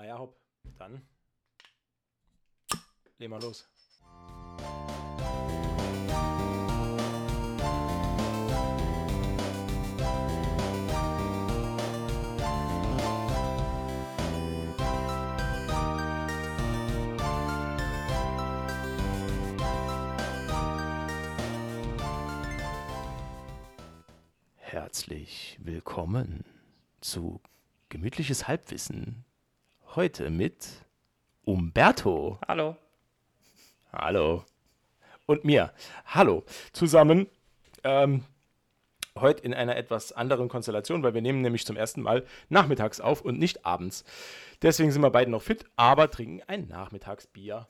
Ah ja, hopp. Dann legen wir los. Herzlich willkommen zu Gemütliches Halbwissen. Heute mit Umberto. Hallo. Hallo. Und mir. Hallo. Zusammen. Ähm, heute in einer etwas anderen Konstellation, weil wir nehmen nämlich zum ersten Mal nachmittags auf und nicht abends. Deswegen sind wir beide noch fit, aber trinken ein Nachmittagsbier.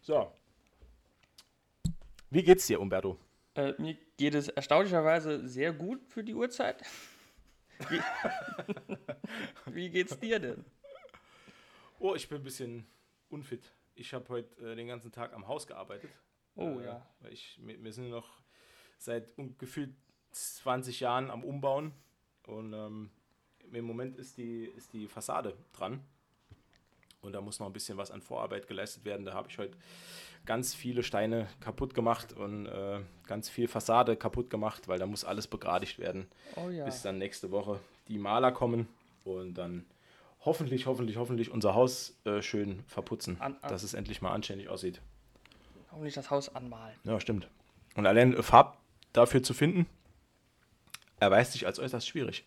So. Wie geht's dir, Umberto? Äh, mir geht es erstaunlicherweise sehr gut für die Uhrzeit. Wie, Wie geht's dir denn? Oh, ich bin ein bisschen unfit. Ich habe heute äh, den ganzen Tag am Haus gearbeitet. Oh Äh, ja. weil Ich, wir, wir sind noch seit gefühlt 20 Jahren am Umbauen und ähm, im Moment ist die, ist die Fassade dran. Und da muss noch ein bisschen was an Vorarbeit geleistet werden. Da habe ich heute ganz viele Steine kaputt gemacht und äh, ganz viel Fassade kaputt gemacht, weil da muss alles begradigt werden, Oh ja. bis dann nächste Woche die Maler kommen und dann hoffentlich, hoffentlich, hoffentlich unser Haus äh, schön verputzen, An- an- dass es endlich mal anständig aussieht. Hoffentlich das Haus anmalen. Ja, stimmt. Und allein Farb dafür zu finden, erweist sich als äußerst schwierig.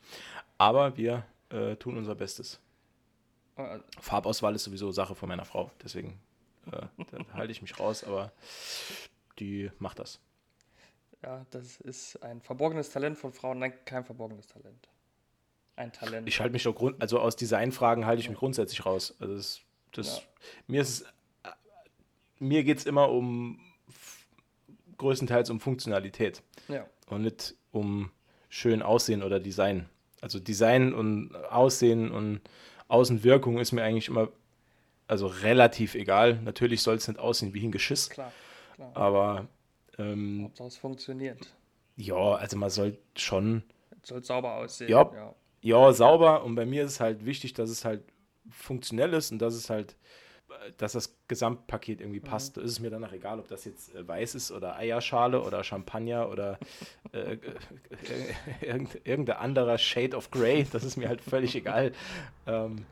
Aber wir äh, tun unser Bestes. Äh, Farbauswahl ist sowieso Sache von meiner Frau, deswegen äh, halte ich mich raus, aber die macht das. Ja, das ist ein verborgenes Talent von Frauen. Nein, kein verborgenes Talent. Ein Talent. Ich halte mich doch grund, also aus Designfragen halte ich mich grundsätzlich raus. Also das, das Ja. mir ist äh, mir geht es immer um größtenteils um Funktionalität. ja. und nicht um schön Aussehen oder Design. Also Design und Aussehen und Außenwirkung ist mir eigentlich immer also relativ egal. Natürlich soll es nicht aussehen wie ein Geschiss, Klar. klar. aber ähm, Hauptsache es funktioniert. ja, also man soll schon Soll sauber aussehen. Ja. ja. Ja sauber und bei mir ist es halt wichtig, dass es halt funktionell ist und dass es halt dass das Gesamtpaket irgendwie passt. Da ist es mir danach egal, ob das jetzt äh, weiß ist oder Eierschale oder Champagner oder äh, äh, irgend, irgendein anderer Shade of Grey. Das ist mir halt völlig egal. Ähm,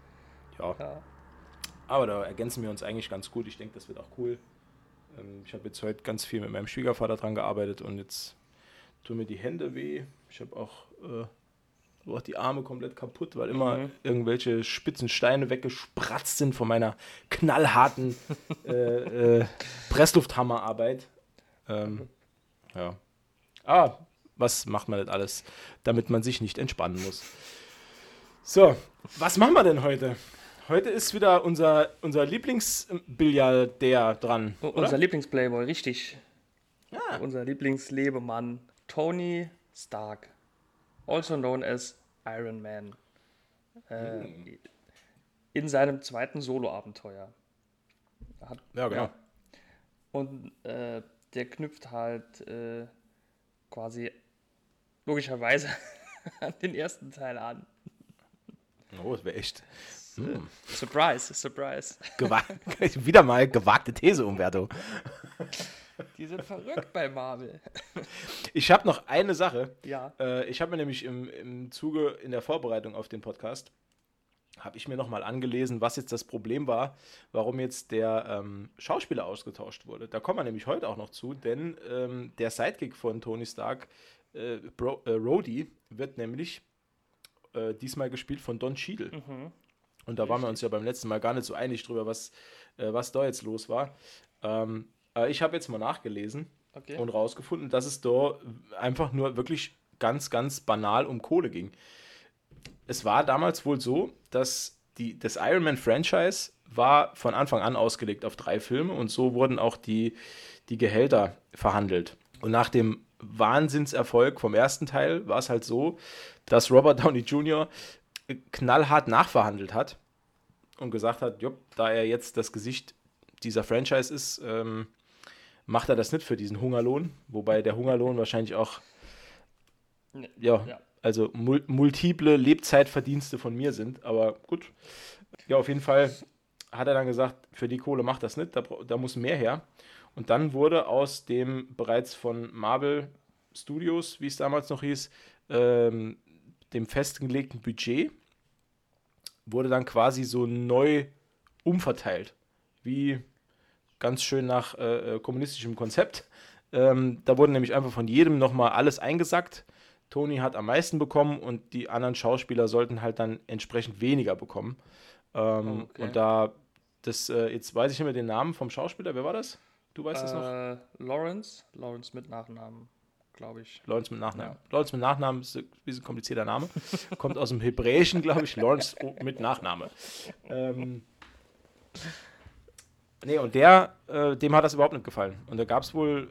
ja, ja. aber da ergänzen wir uns eigentlich ganz gut. Ich denke, das wird auch cool. Ähm, ich habe jetzt heute ganz viel mit meinem Schwiegervater dran gearbeitet und jetzt tun mir die Hände weh. Ich habe auch, äh, so auch die Arme komplett kaputt, weil immer Mhm. irgendwelche spitzen Steine weggespratzt sind von meiner knallharten äh, äh, Presslufthammerarbeit. Ähm, ja. Ah, was macht man das alles, damit man sich nicht entspannen muss? So, was machen wir denn heute? Heute ist wieder unser, unser Lieblingsbilliardär dran. Oder? Unser Lieblingsplayboy, richtig. Ja. Unser Lieblingslebemann, Tony Stark. Also known as Iron Man. Äh, Hm. In seinem zweiten Solo-Abenteuer. Hat- Ja, genau. Und äh, der knüpft halt äh, quasi logischerweise an den ersten Teil an. Oh, das wäre echt. Hm. Surprise, surprise. Gewa wieder mal gewagte These, Umberto. Die sind verrückt bei Marvel. Ich habe noch eine Sache. Ja. Äh, ich habe mir nämlich im, im Zuge in der Vorbereitung auf den Podcast, habe ich mir nochmal angelesen, was jetzt das Problem war, warum jetzt der ähm, Schauspieler ausgetauscht wurde. Da kommen wir nämlich heute auch noch zu, denn ähm, der Sidekick von Tony Stark, äh, Bro, äh, Rhodey, wird nämlich äh, diesmal gespielt von Don Cheadle. Mhm. Und da waren wir uns ja beim letzten Mal gar nicht so einig drüber, was, äh, was da jetzt los war. Ähm, äh, ich habe jetzt mal nachgelesen Okay. und rausgefunden, dass es da einfach nur wirklich ganz, ganz banal um Kohle ging. Es war damals wohl so, dass die, das Iron Man Franchise war von Anfang an ausgelegt auf drei Filme und so wurden auch die, die Gehälter verhandelt. Und nach dem Wahnsinnserfolg vom ersten Teil war es halt so, dass Robert Downey Jr. knallhart nachverhandelt hat und gesagt hat, jupp, da er jetzt das Gesicht dieser Franchise ist, ähm, macht er das nicht für diesen Hungerlohn, wobei der Hungerlohn wahrscheinlich auch ja, Ja. also mul multiple Lebzeitverdienste von mir sind, aber gut. Ja, auf jeden Fall hat er dann gesagt, für die Kohle macht das nicht, da, da muss mehr her. Und dann wurde aus dem bereits von Marvel Studios, wie es damals noch hieß, ähm, dem festgelegten Budget, wurde dann quasi so neu umverteilt. Wie ganz schön nach äh, äh kommunistischem Konzept. Ähm, da wurde nämlich einfach von jedem nochmal alles eingesackt. Tony hat am meisten bekommen und die anderen Schauspieler sollten halt dann entsprechend weniger bekommen. Ähm, okay. Und da, das, äh, jetzt weiß ich nicht mehr den Namen vom Schauspieler, wer war das? Du weißt es äh, noch? Lawrence, Lawrence mit Nachnamen, glaube ich. Lawrence mit Nachnamen. Ja. Lawrence mit Nachnamen ist ein bisschen komplizierter Name. Kommt aus dem Hebräischen, glaube ich. Lawrence mit Nachname. Ähm, nee, und der, äh, dem hat das überhaupt nicht gefallen. Und da gab es wohl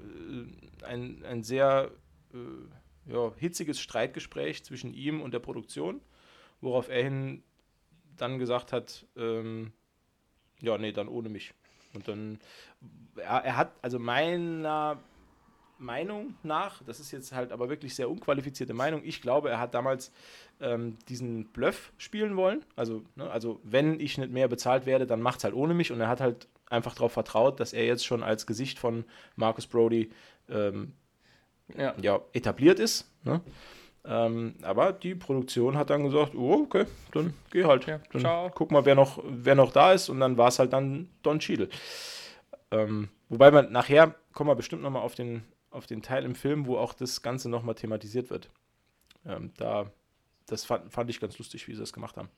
äh, ein, ein sehr äh, ja, hitziges Streitgespräch zwischen ihm und der Produktion, worauf er hin dann gesagt hat, ähm, ja, nee, dann ohne mich. Und dann, er, er hat, also meiner Meinung nach, das ist jetzt halt aber wirklich sehr unqualifizierte Meinung, ich glaube, er hat damals ähm, diesen Bluff spielen wollen. Also, ne, also wenn ich nicht mehr bezahlt werde, dann macht es halt ohne mich. Und er hat halt einfach darauf vertraut, dass er jetzt schon als Gesicht von Marcus Brody ähm, ja. ja. etabliert ist. Ne? Ähm, aber die Produktion hat dann gesagt, oh, okay, dann geh halt. Ja, dann ciao. guck mal, wer noch, wer noch da ist. Und dann war es halt dann Don Cheadle. Ähm, wobei man nachher, kommen wir bestimmt nochmal auf den, auf den Teil im Film, wo auch das Ganze nochmal thematisiert wird. Ähm, da, das fand, fand ich ganz lustig, wie sie das gemacht haben.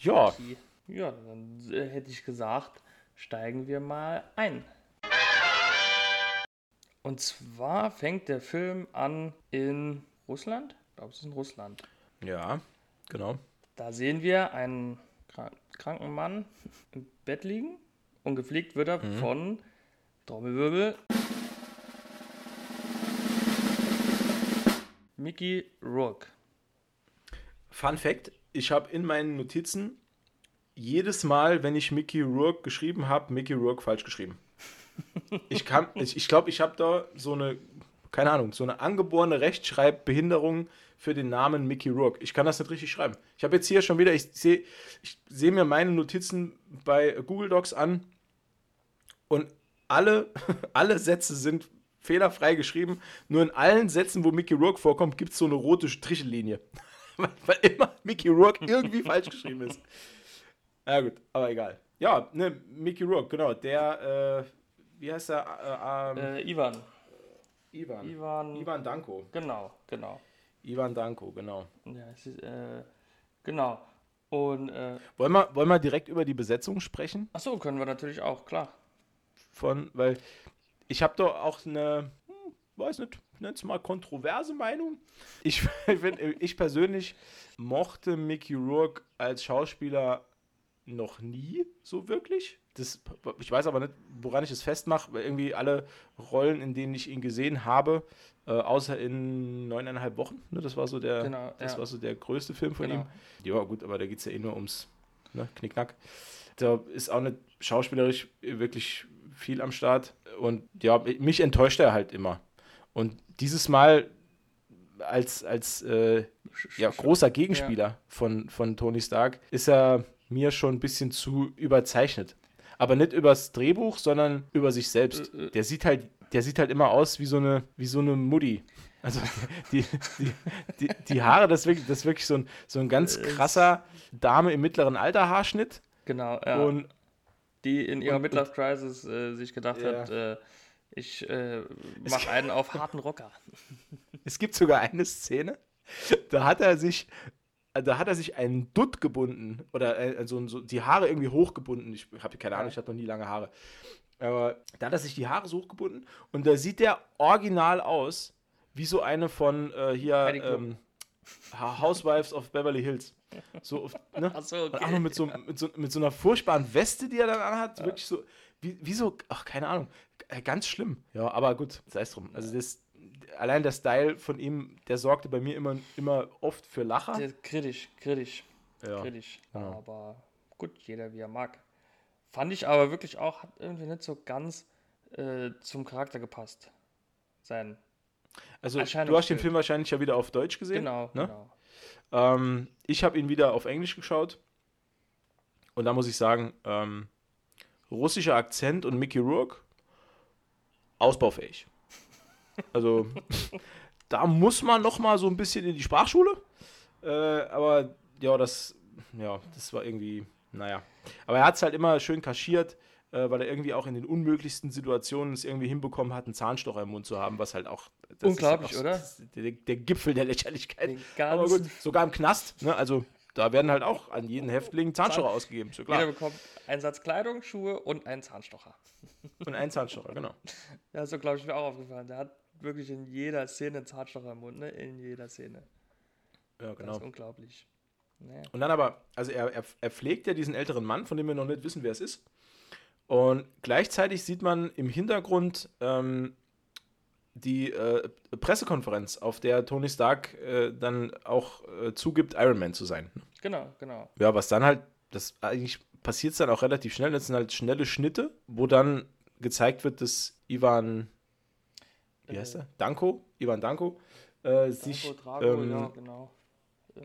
Ja. Ja, dann äh, hätte ich gesagt, steigen wir mal ein. Und zwar fängt der Film an in Russland? Ich glaube, es ist in Russland. Ja, genau. Da sehen wir einen kranken Mann im Bett liegen und gepflegt wird er mhm. von Trommelwirbel. Mickey Rourke. Fun Fact: Ich habe in meinen Notizen jedes Mal, wenn ich Mickey Rourke geschrieben habe, Mickey Rourke falsch geschrieben. ich glaube, ich, ich, glaub, ich habe da so eine keine Ahnung, so eine angeborene Rechtschreibbehinderung für den Namen Mickey Rourke. Ich kann das nicht richtig schreiben. Ich habe jetzt hier schon wieder, ich sehe ich seh mir meine Notizen bei Google Docs an und alle, alle Sätze sind fehlerfrei geschrieben. Nur in allen Sätzen, wo Mickey Rourke vorkommt, gibt es so eine rote Strichlinie. Weil immer Mickey Rourke irgendwie falsch geschrieben ist. Ja gut, aber egal. Ja, ne, Mickey Rourke, genau. Der, äh, wie heißt er? Äh, ähm, äh, Ivan. Ivan. Ivan. Ivan Danko. Genau, genau. Ivan Danko, genau. Ja, es ist, äh, genau. Und, äh, wollen, wir, wollen wir direkt über die Besetzung sprechen? Achso, können wir natürlich auch, klar. Von, weil ich habe doch auch eine, hm, weiß nicht, nenn's mal kontroverse Meinung. Ich, ich persönlich mochte Mickey Rourke als Schauspieler noch nie so wirklich. Das, ich weiß aber nicht, woran ich es festmache, weil irgendwie alle Rollen, in denen ich ihn gesehen habe, äh, außer in neuneinhalb Wochen, ne, das war so der, genau, das ja. war so der größte Film von genau. ihm. Ja, gut, aber da geht es ja eh nur ums ne, Knickknack. Da ist auch nicht schauspielerisch wirklich viel am Start. Und ja, mich enttäuscht er halt immer. Und dieses Mal als, als äh, ja, großer Gegenspieler ja. von, von Tony Stark ist er mir schon ein bisschen zu überzeichnet. Aber nicht übers Drehbuch, sondern über sich selbst. Äh, äh. Der sieht halt, der sieht halt immer aus wie so eine, wie so eine Mutti. Also die, die, die, die Haare, das ist wirklich, das ist wirklich so, ein, so ein ganz krasser Dame im mittleren Alter Haarschnitt. Genau, ja. Und, die in ihrer Midlife Crisis äh, sich gedacht ja. hat, äh, ich äh, mache einen auf harten Rocker. Es gibt sogar eine Szene, da hat er sich da hat er sich einen Dutt gebunden oder äh, so, so, die Haare irgendwie hochgebunden. Ich habe keine Ahnung, ich hatte noch nie lange Haare. Aber da hat er sich die Haare so hochgebunden und da sieht der original aus wie so eine von äh, hier ähm, Housewives of Beverly Hills. So, ne? Ach so, okay. Auch noch mit so, mit, so, mit so einer furchtbaren Weste, die er dann anhat. Ja. Wirklich so, wie, wie so, ach, keine Ahnung. Äh, ganz schlimm. Ja, aber gut, sei es drum. Also das, allein der Style von ihm, der sorgte bei mir immer, immer oft für Lacher. Der, kritisch, kritisch. Ja. Kritisch. Genau. Aber gut, jeder wie er mag. Fand ich aber wirklich auch, hat irgendwie nicht so ganz äh, zum Charakter gepasst. Sein. Also, du hast den Film wahrscheinlich ja wieder auf Deutsch gesehen. Genau, ne? genau. Ähm, ich habe ihn wieder auf Englisch geschaut. Und da muss ich sagen, ähm, russischer Akzent und Mickey Rourke, ausbaufähig. Also, da muss man noch mal so ein bisschen in die Sprachschule. Äh, aber ja, das, ja, das war irgendwie, naja. Aber er hat es halt immer schön kaschiert, äh, weil er irgendwie auch in den unmöglichsten Situationen es irgendwie hinbekommen hat, einen Zahnstocher im Mund zu haben, was halt auch. Unglaublich, halt auch, oder? Der, der, Gipfel der Lächerlichkeit. Aber gut, sogar im Knast, ne? Also da werden halt auch an jeden Häftling Zahnstocher Zahn ausgegeben. So klar. Jeder bekommt einen Satz Kleidung, Schuhe und einen Zahnstocher. Und einen Zahnstocher, genau. Ja, so glaube ich mir auch aufgefallen. Der hat wirklich in jeder Szene einen Zahnstocher im Mund, ne? In jeder Szene. Ja, genau. Das ist unglaublich. Naja. Und dann aber, also er, er, er pflegt ja diesen älteren Mann, von dem wir noch nicht wissen, wer es ist. Und gleichzeitig sieht man im Hintergrund ähm, die äh, Pressekonferenz, auf der Tony Stark äh, dann auch äh, zugibt, Iron Man zu sein. Genau, genau. Ja, was dann halt, das eigentlich passiert dann auch relativ schnell. Das sind halt schnelle Schnitte, wo dann gezeigt wird, dass Ivan, wie heißt er? Danko, Ivan Danko, äh, Danko, sich. Drago, ähm, ja, genau.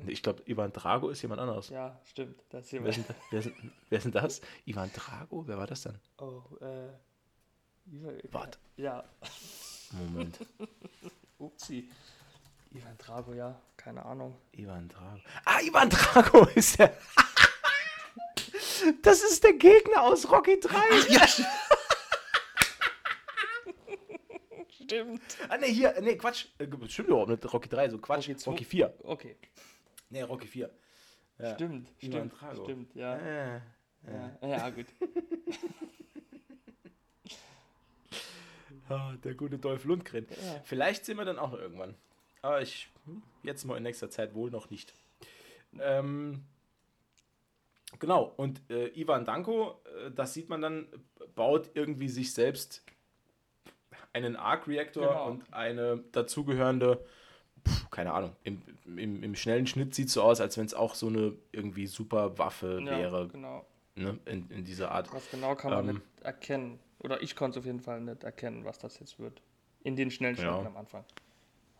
Ich glaube, Ivan Drago ist jemand anderes. Ja, stimmt. Das ist wer, sind, wer, sind, wer sind das? Ivan Drago? Wer war das dann? Oh, äh. Warte. Ja. Moment. Upsi. Ivan Drago, ja, keine Ahnung. Ivan Drago. Ah, Ivan Drago ist der. das ist der Gegner aus Rocky 3. Ach, ja. Stimmt. Ah, ne, hier, ne, Quatsch. Äh, stimmt überhaupt nicht Rocky 3, so Quatsch. Rocky, Rocky 4. Okay. Ne, Rocky 4. Ja. Stimmt, Ivan stimmt, Drago. stimmt, ja. Äh, ja. ja. ja, gut. Ah, der gute Dolph Lundgren. Ja. Vielleicht sehen wir dann auch noch irgendwann. Aber ich, hm, jetzt mal in nächster Zeit wohl noch nicht. Ähm, genau, und äh, Ivan Danko, äh, das sieht man dann, baut irgendwie sich selbst einen Arc-Reaktor genau. und eine dazugehörende, pf, keine Ahnung, im, im, im, schnellen Schnitt sieht es so aus, als wenn es auch so eine irgendwie super Waffe ja, wäre. Genau. Ne, in, in dieser Art. Was genau kann man ähm, nicht erkennen. Oder ich konnte es auf jeden Fall nicht erkennen, was das jetzt wird. In den schnellen Schritten ja. am Anfang.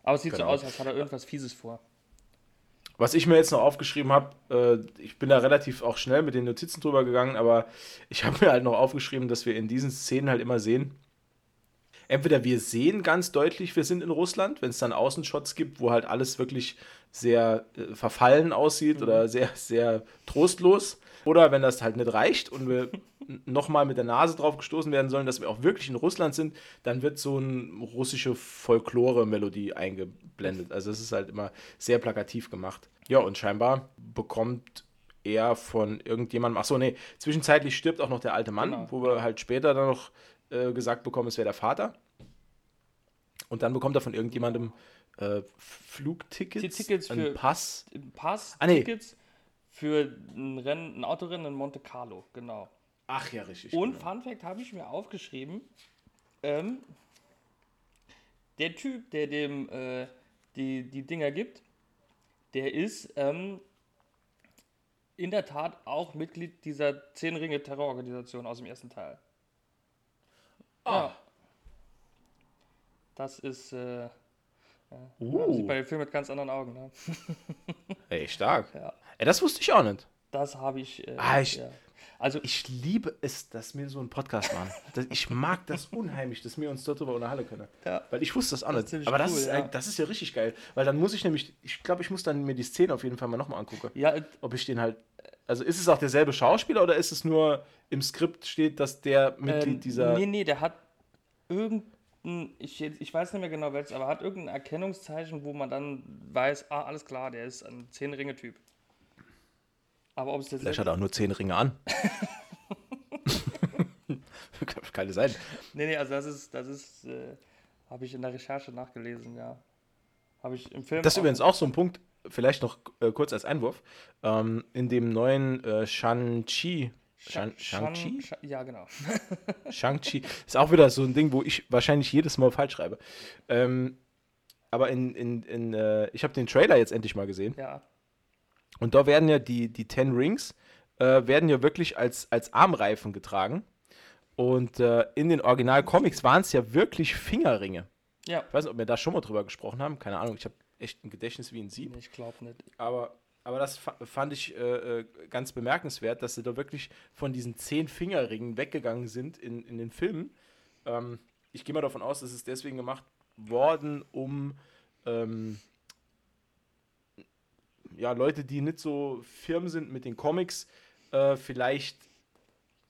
Aber es sieht genau. so aus, als hat er irgendwas Fieses vor. Was ich mir jetzt noch aufgeschrieben habe, äh, ich bin da relativ auch schnell mit den Notizen drüber gegangen, aber ich habe mir halt noch aufgeschrieben, dass wir in diesen Szenen halt immer sehen, entweder wir sehen ganz deutlich, wir sind in Russland, wenn es dann Außenshots gibt, wo halt alles wirklich sehr äh, verfallen aussieht mhm. oder sehr, sehr trostlos. Oder wenn das halt nicht reicht und wir nochmal mit der Nase drauf gestoßen werden sollen, dass wir auch wirklich in Russland sind, dann wird so eine russische Folklore-Melodie eingeblendet. Also es ist halt immer sehr plakativ gemacht. Ja, und scheinbar bekommt er von irgendjemandem, ach so, nee, zwischenzeitlich stirbt auch noch der alte Mann, genau. wo wir halt später dann noch äh, gesagt bekommen, es wäre der Vater. Und dann bekommt er von irgendjemandem äh, Flugtickets, Die Tickets einen Pass. Pass, ah, nee. Tickets für ein Rennen, ein Autorennen in Monte Carlo, genau. Ach ja, richtig. Und genau. Fun Fact habe ich mir aufgeschrieben: ähm, Der Typ, der dem äh, die, die Dinger gibt, der ist ähm, in der Tat auch Mitglied dieser Zehn Ringe Terrororganisation aus dem ersten Teil. Ah. Ja. Das ist. Äh, ja. Uh. Sieht bei dem Film mit ganz anderen Augen. Ne? Ey, stark. Ja. Ey, das wusste ich auch nicht. Das habe ich. Äh, ah, ich ja. Also ich liebe es, dass wir so einen Podcast machen. ich mag das unheimlich, dass wir uns darüber unterhalten können. Ja. Weil ich wusste das auch nicht. Das Aber das, cool, ist, ja. das ist ja richtig geil. Weil dann muss ich nämlich, ich glaube, ich muss dann mir die Szene auf jeden Fall mal nochmal angucken. Ja, ob ich den halt. Also ist es auch derselbe Schauspieler oder ist es nur im Skript steht, dass der Mitglied ähm, dieser. Nee, nee, der hat irgendein, ich, ich weiß nicht mehr genau welches, aber hat irgendein Erkennungszeichen, wo man dann weiß, ah, alles klar, der ist ein Zehn-Ringe-Typ. Aber ob es jetzt. Vielleicht hat er auch nur zehn Ringe an. Keine sein. Nee, nee, also das ist, das ist, äh, habe ich in der Recherche nachgelesen, ja. Habe ich im Film. Das ist übrigens auch so ein Punkt, vielleicht noch äh, kurz als Einwurf. Ähm, in dem neuen äh, Shang-Chi. Shang-Chi? Shang ja, genau. Shang-Chi. Ist auch wieder so ein Ding, wo ich wahrscheinlich jedes Mal falsch schreibe. Ähm, aber in, in, in äh, ich habe den Trailer jetzt endlich mal gesehen. Ja. Und da werden ja die, die Ten Rings, äh, werden ja wirklich als, als Armreifen getragen. Und äh, in den Original-Comics waren es ja wirklich Fingerringe. Ja. Ich weiß nicht, ob wir da schon mal drüber gesprochen haben. Keine Ahnung, ich habe echt ein Gedächtnis wie ein Sieb. Ich glaube nicht. Aber Aber das fand ich äh, äh, ganz bemerkenswert, dass sie da wirklich von diesen zehn Fingerringen weggegangen sind in, in den Filmen. Ähm, ich gehe mal davon aus, dass es deswegen gemacht worden, um ähm, ja, Leute, die nicht so firm sind mit den Comics, äh, vielleicht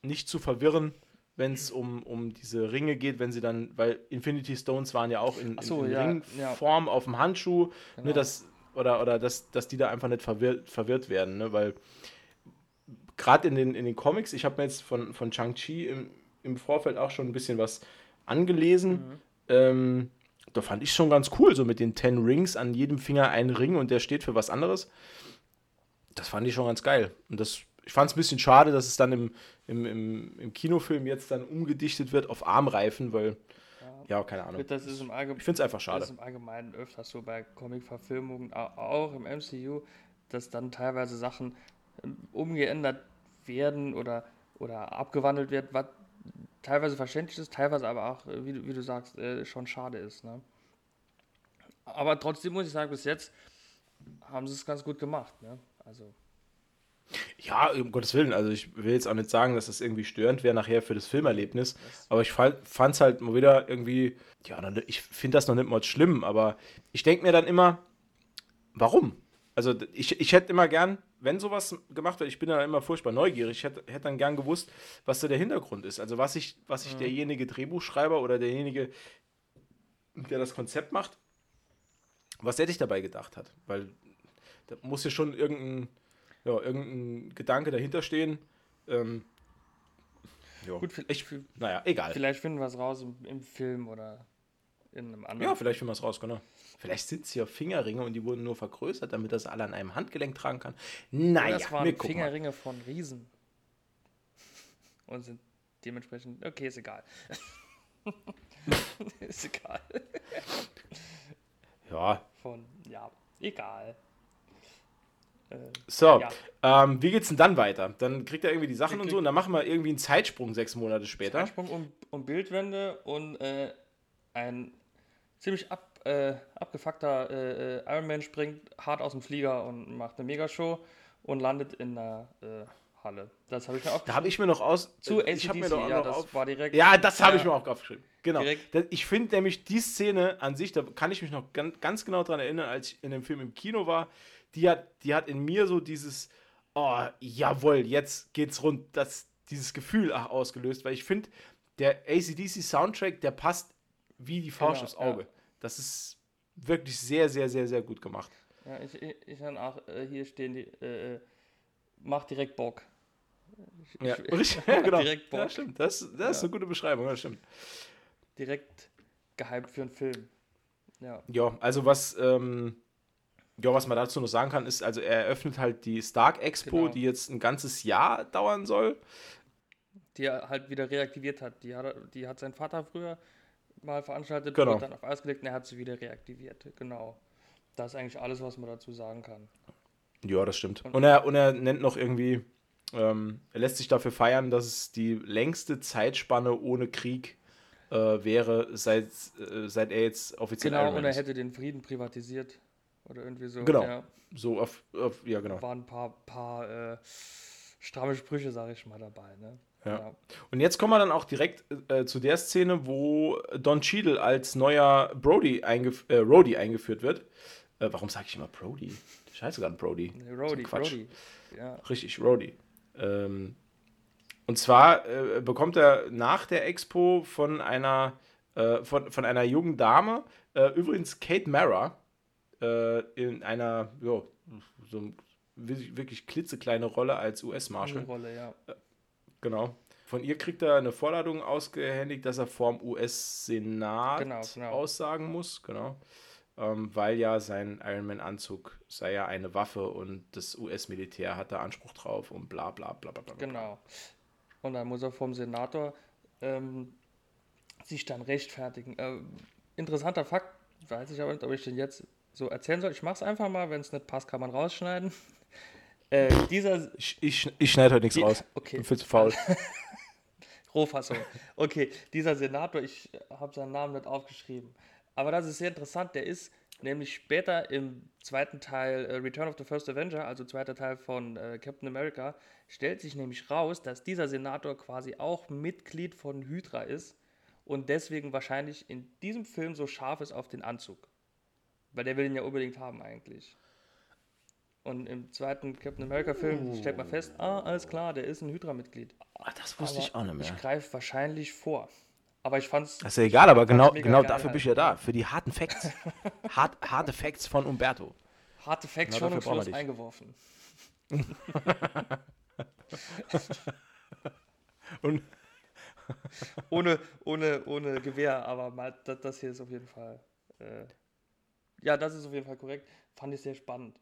nicht zu verwirren, wenn es um, um diese Ringe geht, wenn sie dann, weil Infinity Stones waren ja auch in, so, in, ja, Ringform ja. auf dem Handschuh, ne, genau. ne, das, oder, oder dass, dass die da einfach nicht verwirrt, verwirrt werden, ne, weil gerade in den, in den Comics, ich habe mir jetzt von, von Chang-Chi im, im Vorfeld auch schon ein bisschen was angelesen. Mhm. Ähm, da fand ich schon ganz cool, so mit den Ten Rings, an jedem Finger ein Ring und der steht für was anderes. Das fand ich schon ganz geil. Und das, ich fand es ein bisschen schade, dass es dann im, im, im, im Kinofilm jetzt dann umgedichtet wird auf Armreifen, weil, ja, ja keine Ahnung. Das ist im ich finde es einfach schade. Das ist im Allgemeinen öfters so bei Comic-Verfilmungen, auch im MCU, dass dann teilweise Sachen ähm, umgeändert werden oder, oder abgewandelt wird, was teilweise verständlich ist, teilweise aber auch, äh, wie du, wie du sagst, äh, schon schade ist. Ne? Aber trotzdem muss ich sagen, bis jetzt haben sie es ganz gut gemacht. Ne? Also. Ja, um Gottes Willen. Also ich will jetzt auch nicht sagen, dass das irgendwie störend wäre nachher für das Filmerlebnis. Aber ich fand es halt mal wieder irgendwie, ja, ich finde das noch nicht mal schlimm, aber ich denke mir dann immer, warum? Also ich, ich hätte immer gern wenn sowas gemacht wird, ich bin da immer furchtbar neugierig, ich hätte, hätte dann gern gewusst, was da der Hintergrund ist. Also was sich was ich mhm. derjenige Drehbuchschreiber oder derjenige, der das Konzept macht, was der sich dabei gedacht hat. Weil da muss ja schon irgendein, ja, irgendein Gedanke dahinter stehen. Ähm, jo. Gut, ich, naja, egal. Vielleicht finden wir es raus im, im Film oder in einem anderen. Ja, vielleicht finden wir es raus, genau. Vielleicht sind es ja Fingerringe und die wurden nur vergrößert, damit das alle an einem Handgelenk tragen kann. Naja, das waren Fingerringe von Riesen. Und sind dementsprechend. Okay, ist egal. ist egal. ja. Von, ja, egal. Äh, so, ja. ähm, wie geht's denn dann weiter? Dann kriegt er irgendwie die Sachen und so und dann machen wir irgendwie einen Zeitsprung sechs Monate später. Zeitsprung um, um Bildwände und äh, ein ziemlich ab, äh, abgefuckter äh, äh, Iron Man springt hart aus dem Flieger und macht eine Megashow und landet in der äh, Halle. Das habe ich mir auch. Da habe ich mir noch aus. Zu ACDC, ich mir doch ja, das auf, war direkt. Ja, das habe ja, ich mir auch aufgeschrieben. Genau. Direkt. Ich finde nämlich die Szene an sich, da kann ich mich noch ganz, ganz genau daran erinnern, als ich in dem Film im Kino war. Die hat, die hat in mir so dieses, oh, jawohl, jetzt geht's rund, das, dieses Gefühl ausgelöst, weil ich finde, der ACDC Soundtrack, der passt wie die Faust genau, aufs Auge. Ja. Das ist wirklich sehr, sehr, sehr, sehr gut gemacht. Ja, ich, ich, ich kann auch äh, hier stehen, die, äh, äh macht direkt Bock. Ich, ja, ich, ja genau. Direkt Bock. Ja, stimmt. Das, das ja. ist eine gute Beschreibung, das stimmt. Direkt gehypt für einen Film. Ja. Ja, also was, ähm, ja, was man dazu noch sagen kann, ist, also er eröffnet halt die Stark Expo, genau. die jetzt ein ganzes Jahr dauern soll. Die er halt wieder reaktiviert hat. Die hat, die hat sein Vater früher mal veranstaltet, genau. wurde dann auf Eis gelegt und er hat sie wieder reaktiviert. Genau. Das ist eigentlich alles, was man dazu sagen kann. Ja, das stimmt. Und, er, und er nennt noch irgendwie, ähm, er lässt sich dafür feiern, dass es die längste Zeitspanne ohne Krieg äh, wäre, seit, äh, seit er jetzt offiziell Genau, und er hätte den Frieden privatisiert. Oder irgendwie so. Genau. Ja. So auf, auf, ja, genau. Da waren ein paar, paar äh, stramme Sprüche, sage ich mal, dabei. Ne? Ja. Und jetzt kommen wir dann auch direkt äh, zu der Szene, wo Don Cheadle als neuer Brody eingef äh, Rody eingeführt wird. Äh, warum sage ich immer Brody? Scheiße, gar Brody. Nee, Rody, Quatsch. Brody. Ja. Richtig, Rody. Ähm, und zwar äh, bekommt er nach der Expo von einer, äh, von, von einer jungen Dame, äh, übrigens Kate Mara, in einer, ja, so wirklich klitzekleine Rolle als US-Marshal. Rolle, ja. Genau. Von ihr kriegt er eine Vorladung ausgehändigt, dass er vorm US-Senat genau, genau. aussagen muss. Genau. Ähm, weil ja sein Ironman-Anzug sei ja eine Waffe und das US-Militär hat da Anspruch drauf und bla bla bla bla bla. Genau. Und dann muss er vom Senator ähm, sich dann rechtfertigen. Äh, interessanter Fakt, weiß ich aber nicht, ob ich den jetzt so erzählen soll. Ich mache es einfach mal, wenn es nicht passt, kann man rausschneiden. Äh, dieser. Ich, ich, ich schneide heute nichts die, raus. Okay. Ich bin viel zu faul. Rohfassung. Okay, dieser Senator, ich habe seinen Namen nicht aufgeschrieben. Aber das ist sehr interessant. Der ist nämlich später im zweiten Teil äh, Return of the First Avenger, also zweiter Teil von äh, Captain America, stellt sich nämlich raus, dass dieser Senator quasi auch Mitglied von Hydra ist und deswegen wahrscheinlich in diesem Film so scharf ist auf den Anzug. Weil der will ihn ja unbedingt haben eigentlich. Und im zweiten Captain America-Film stellt man fest, ah, alles klar, der ist ein Hydra-Mitglied. Ah, das wusste Aber ich auch nicht mehr. Ich greife wahrscheinlich vor. Aber ich fand's. Das ist ja egal, aber genau, genau dafür halt. bin ich ja da. Für die harten Facts. Hart, harte Facts von Umberto. Harte Facts Genau schon und eingeworfen. Und Ohne, ohne, ohne Gewehr, aber mal, das, das hier ist auf jeden Fall. Äh, ja, das ist auf jeden Fall korrekt. Fand ich sehr spannend.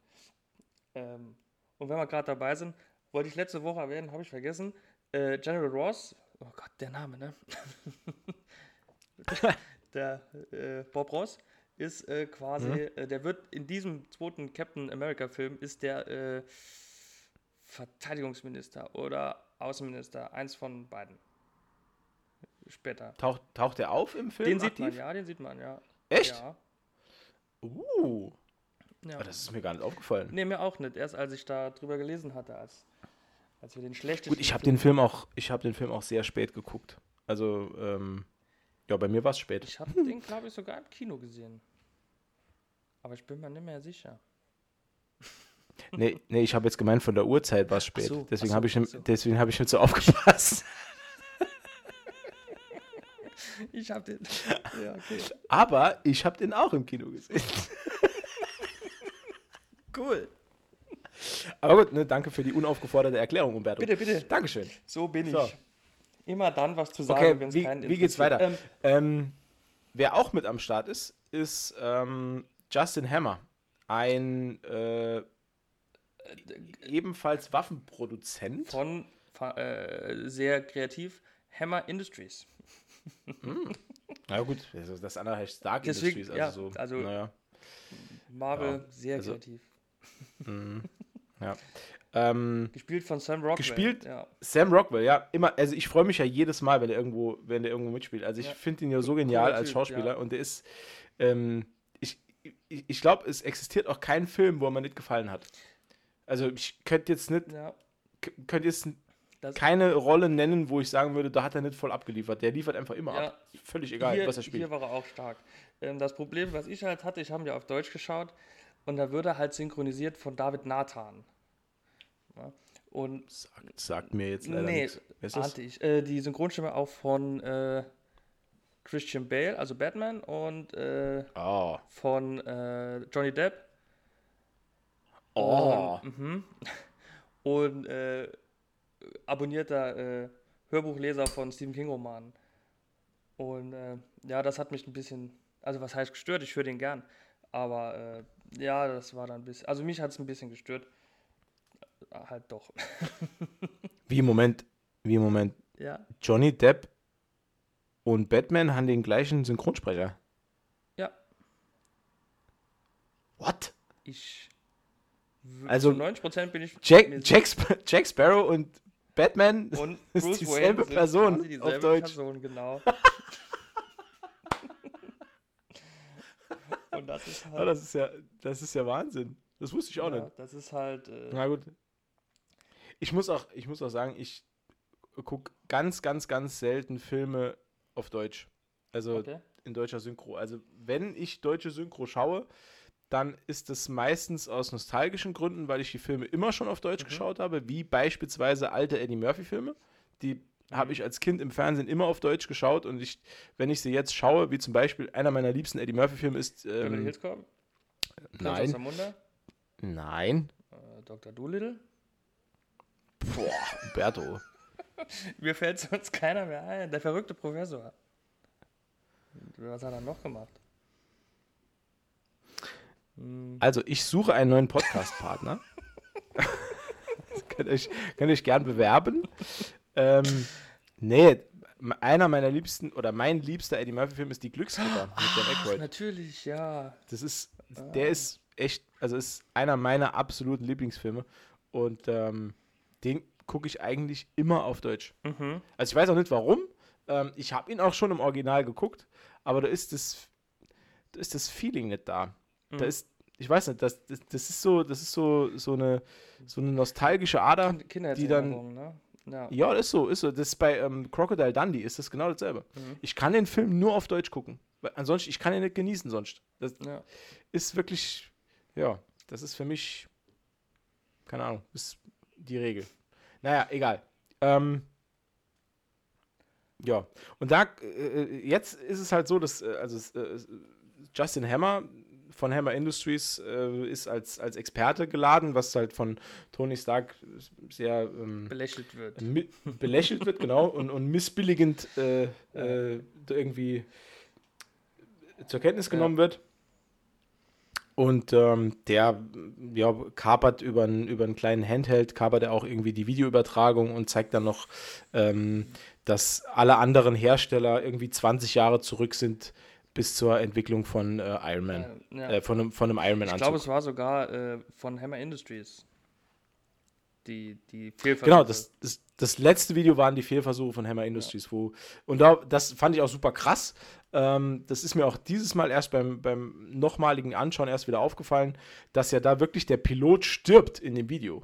Ähm, und wenn wir gerade dabei sind, wollte ich letzte Woche erwähnen, habe ich vergessen. Äh, General Ross, oh Gott, der Name, ne? der äh, Bob Ross ist äh, quasi, äh, der wird in diesem zweiten Captain America Film ist der äh, Verteidigungsminister oder Außenminister, eins von beiden. Später. taucht, taucht der auf im Film? Den sieht man, aktiv? ja, den sieht man, ja. Echt? Ja. Uh, ja. das ist mir gar nicht aufgefallen. Nee, mir auch nicht. Erst als ich da drüber gelesen hatte, als, als wir den schlechtesten. Gut, ich habe den Film auch, ich habe den Film auch sehr spät geguckt. Also, ähm, ja, bei mir war es spät. Ich habe den, glaube ich, sogar im Kino gesehen. Aber ich bin mir nicht mehr sicher. Nee, nee ich habe jetzt gemeint, von der Uhrzeit war es spät. so, deswegen so, habe ich, so. deswegen habe ich nicht so aufgepasst. Ich habe den. ja, okay. Aber ich habe den auch im Kino gesehen. Cool. Aber gut, ne, danke für die unaufgeforderte Erklärung, Umberto. Bitte, bitte. Dankeschön. So bin So. ich. Immer dann was zu sagen, Okay, wenn es keinen wie geht's weiter? Ähm, Ähm, wer auch mit am Start ist, ist ähm, Justin Hammer. Ein äh, ebenfalls Waffenproduzent. von äh, sehr kreativ Hammer Industries. Na gut, das andere heißt Stark Deswegen, Industries. ja, Also, so, also- naja, Marvel, Ja, sehr also- kreativ. ja. Ähm, Gespielt von Sam Rockwell. Gespielt? Ja. Sam Rockwell, ja, immer, also ich freue mich ja jedes Mal, wenn er irgendwo, wenn der irgendwo mitspielt. Also ich Ja. finde ihn ja so genial als Typ, Schauspieler ja. und der ist, ähm, ich, ich, ich glaube, es existiert auch kein Film, wo er mir nicht gefallen hat. Also ich könnte jetzt nicht, ja. könnte jetzt Das- keine Rolle nennen, wo ich sagen würde, da hat er nicht voll abgeliefert. Der liefert einfach immer Ja. ab. Völlig egal, hier, was er spielt. Hier war er auch stark. Ähm, das Problem, was ich halt hatte, ich habe ja auf Deutsch geschaut und da wird er halt synchronisiert von David Nathan. Und Sagt, sagt mir jetzt leider nee, nichts. Ahnte ich. Äh, die Synchronstimme auch von äh, Christian Bale, also Batman, und äh, Oh. von äh, Johnny Depp. Oh. Und, mhm. und äh, abonnierter äh, Hörbuchleser von Stephen King Romanen. Und äh, ja, das hat mich ein bisschen, also was heißt gestört, ich höre den gern. Aber äh, ja, das war dann ein bisschen, also mich hat es ein bisschen gestört. Äh, Halt doch. Wie im Moment, wie im Moment, ja, Johnny Depp und Batman haben den gleichen Synchronsprecher. ja, What? ich. Also, zu 90% bin ich. Jack, Jack, Sp Jack Sparrow und Batman Und ist Bruce dieselbe Wayne Person dieselbe auf Deutsch. Person, genau. Und das ist Ja, halt. das ist ja, das ist ja Wahnsinn. Das wusste ich auch ja, nicht. das ist halt. Äh, Na gut. Ich muss auch, ich muss auch sagen, ich gucke ganz, ganz, ganz selten Filme auf Deutsch. Also okay. in deutscher Synchro. Also wenn ich deutsche Synchro schaue, dann ist es meistens aus nostalgischen Gründen, weil ich die Filme immer schon auf Deutsch Mhm. geschaut habe, wie beispielsweise alte Eddie Murphy-Filme. Die habe ich als Kind im Fernsehen immer auf Deutsch geschaut und ich, wenn ich sie jetzt schaue, wie zum Beispiel einer meiner liebsten Eddie Murphy-Filme ist. Beverly Ähm, Hills Cop, nein, nein. äh, Dr. Doolittle. Boah, Umberto. Mir fällt sonst keiner mehr ein. Der verrückte Professor. Was hat er noch gemacht? Hm, Also, ich suche einen neuen Podcast-Partner. könnt, euch, könnt euch gern bewerben. Ähm, nee, einer meiner liebsten oder mein liebster Eddie Murphy-Film ist Die Glücksritter mit Dan Ach, Aykroyd. natürlich, ja. Das ist, der ist echt, also ist einer meiner absoluten Lieblingsfilme und ähm, den gucke ich eigentlich immer auf Deutsch. Mhm. Also ich weiß auch nicht warum. Ähm, ich habe ihn auch schon im Original geguckt, aber da ist das, da ist das Feeling nicht da. Da ist, ich weiß nicht, das, das, das ist so, das ist so, so eine, so eine nostalgische Ader. die dann- ne? Ja. Ja, das ist so, ist so. Das ist bei ähm, Crocodile Dundee ist das genau dasselbe. Mhm. Ich kann den Film nur auf Deutsch gucken. Weil ansonsten, ich kann ihn nicht genießen sonst. Das ja. ist wirklich, ja, das ist für mich, keine Ahnung, ist die Regel. Naja, egal. Ähm, ja, und da, äh, jetzt ist es halt so, dass, äh, also es, äh, Justin Hammer von Hammer Industries äh, ist als, als Experte geladen, was halt von Tony Stark sehr ähm, belächelt wird. belächelt wird, genau, und, und missbilligend äh, äh, irgendwie zur Kenntnis genommen wird. Und ähm, der ja, kapert über einen, über einen kleinen Handheld, kapert er auch irgendwie die Videoübertragung und zeigt dann noch, ähm, dass alle anderen Hersteller irgendwie 20 Jahre zurück sind bis zur Entwicklung von äh, Iron Man. Äh, ja. Äh, von einem, von einem Iron ich Man-Anzug. glaube, es war sogar äh, von Hammer Industries. Die, die Fehlversuche. Genau, das, das, das letzte Video waren die Fehlversuche von Hammer Industries, wo, und da, das fand ich auch super krass. Ähm, das ist mir auch dieses Mal erst beim, beim nochmaligen Anschauen erst wieder aufgefallen, dass ja da wirklich der Pilot stirbt in dem Video.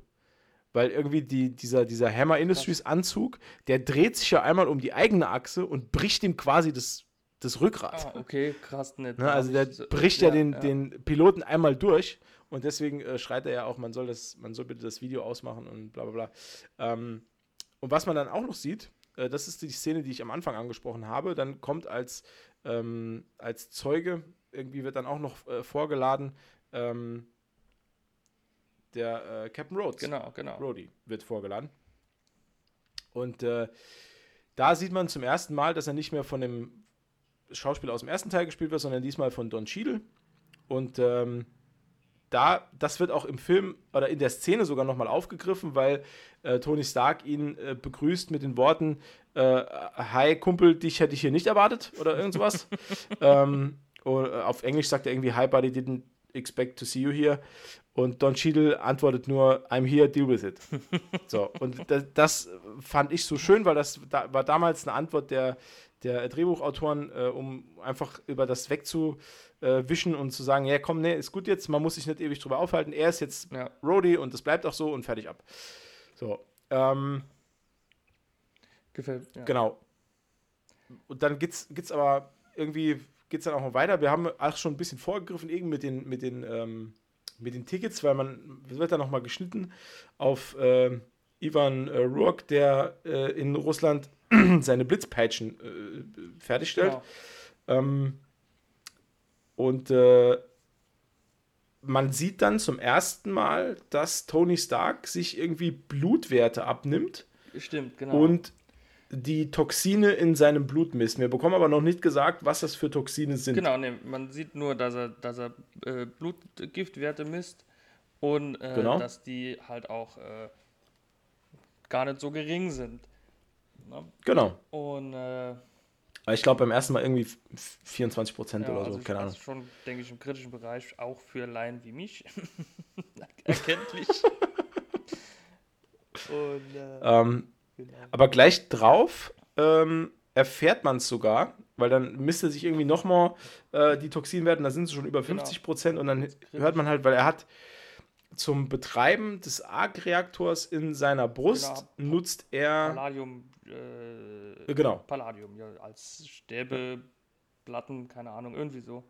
Weil irgendwie die, dieser, dieser Hammer Industries Anzug, der dreht sich ja einmal um die eigene Achse und bricht ihm quasi das, das Rückgrat. Ah, okay, krass, nicht. Ne, also der bricht ja, den, den Piloten einmal durch und deswegen äh, schreit er ja auch, man soll das, man soll bitte das Video ausmachen und bla bla bla. Ähm, und was man dann auch noch sieht, äh, das ist die Szene, die ich am Anfang angesprochen habe, dann kommt als, ähm, als Zeuge, irgendwie wird dann auch noch äh, vorgeladen, ähm, der äh, Captain Rhodes. Genau, genau. Brody wird vorgeladen. Und äh, da sieht man zum ersten Mal, dass er nicht mehr von dem Schauspieler aus dem ersten Teil gespielt wird, sondern diesmal von Don Cheadle. Und ähm, da, das wird auch im Film oder in der Szene sogar nochmal aufgegriffen, weil äh, Tony Stark ihn äh, begrüßt mit den Worten: äh, Hi Kumpel, dich hätte ich hier nicht erwartet oder irgend sowas. ähm, oder auf Englisch sagt er irgendwie: Hi Buddy, didn't expect to see you here. Und Don Cheadle antwortet nur: I'm here, deal with it. so, und das, das fand ich so schön, weil das da, war damals eine Antwort der, der Drehbuchautoren, äh, um einfach über das wegzuwischen und zu sagen, ja komm, nee, ist gut jetzt, man muss sich nicht ewig drüber aufhalten, er ist jetzt Ja. Rhodey und das bleibt auch so und fertig ab. So, ähm, Gefällt ja. genau. Und dann geht's, geht's aber irgendwie, geht's dann auch noch weiter. Wir haben auch schon ein bisschen vorgegriffen, eben mit den, mit den, ähm, mit den Tickets, weil man es wird dann nochmal geschnitten auf ähm, Ivan äh, Rourke, der äh, in Russland seine Blitzpeitschen äh, fertigstellt. Genau. Ähm, und äh, man sieht dann zum ersten Mal, dass Tony Stark sich irgendwie Blutwerte abnimmt Stimmt, genau. und die Toxine in seinem Blut misst. Wir bekommen aber noch nicht gesagt, was das für Toxine sind. Genau, ne, man sieht nur, dass er, dass er äh, Blutgiftwerte misst und äh, Genau. dass die halt auch gar nicht so gering sind. Ne? Genau. Und äh, Aber Ich glaube beim ersten Mal irgendwie f- 24 Prozent ja, oder so, also keine das Ahnung. ist schon, denke ich, im kritischen Bereich auch für Laien wie mich erkenntlich. und äh, Ähm, genau. aber gleich drauf ähm, erfährt man es sogar, weil dann misst er sich irgendwie nochmal äh, die Toxinwerte, da sind sie schon über Genau. 50 Prozent und dann hört man halt, weil er hat zum Betreiben des Arc-Reaktors in seiner Brust Genau. nutzt er Palladium, äh, genau. Palladium, ja, als Stäbeplatten, keine Ahnung, irgendwie so.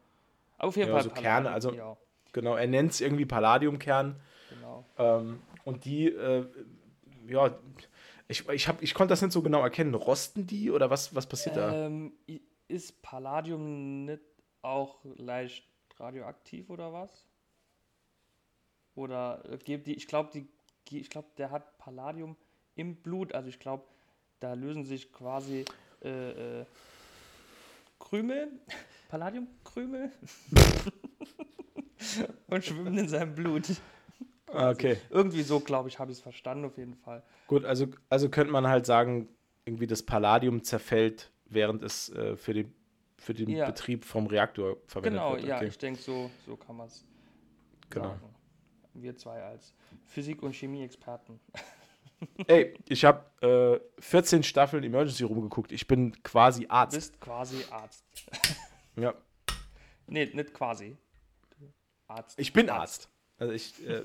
Aber auf jeden Ja, Fall so Kerne, also- Ja, genau, er nennt es irgendwie Palladiumkern. genau. Ähm, und die, äh, ja, ich, ich, hab, ich konnte das nicht so genau erkennen. Rosten die oder was, was passiert da? Ähm, i- ist Palladium nicht auch leicht radioaktiv oder was? Oder äh, die, ich glaube, ich glaube, der hat Palladium im Blut, also ich glaube, da lösen sich quasi äh, äh, Krümel, Palladiumkrümel und schwimmen in seinem Blut. Ah, okay, Irgendwie so, glaube ich, habe ich es verstanden auf jeden Fall. gut, also, also könnte man halt sagen, irgendwie das Palladium zerfällt, während es äh, für, die, für den Ja. Betrieb vom Reaktor verwendet Genau, wird. ja, Okay. ich denke, so, so kann man es Genau. sagen. Wir zwei als Physik- und Chemie-Experten. Ey, ich habe äh, 14 Staffeln Emergency rumgeguckt. Ich bin quasi Du Arzt. bist quasi Arzt. Ja. Nee, nicht quasi. Arzt. Ich bin Arzt. Also ich äh,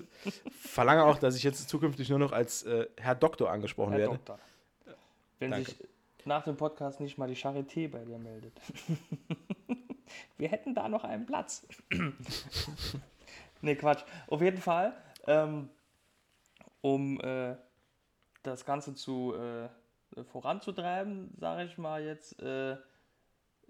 verlange auch, dass ich jetzt zukünftig nur noch als äh, Herr Doktor angesprochen Herr werde. Doktor. Wenn Danke. sich nach dem Podcast nicht mal die Charité bei dir meldet. Wir hätten da noch einen Platz. Nee, Quatsch. Auf jeden Fall, ähm, um äh, das Ganze zu äh, voranzutreiben, sage ich mal jetzt, äh,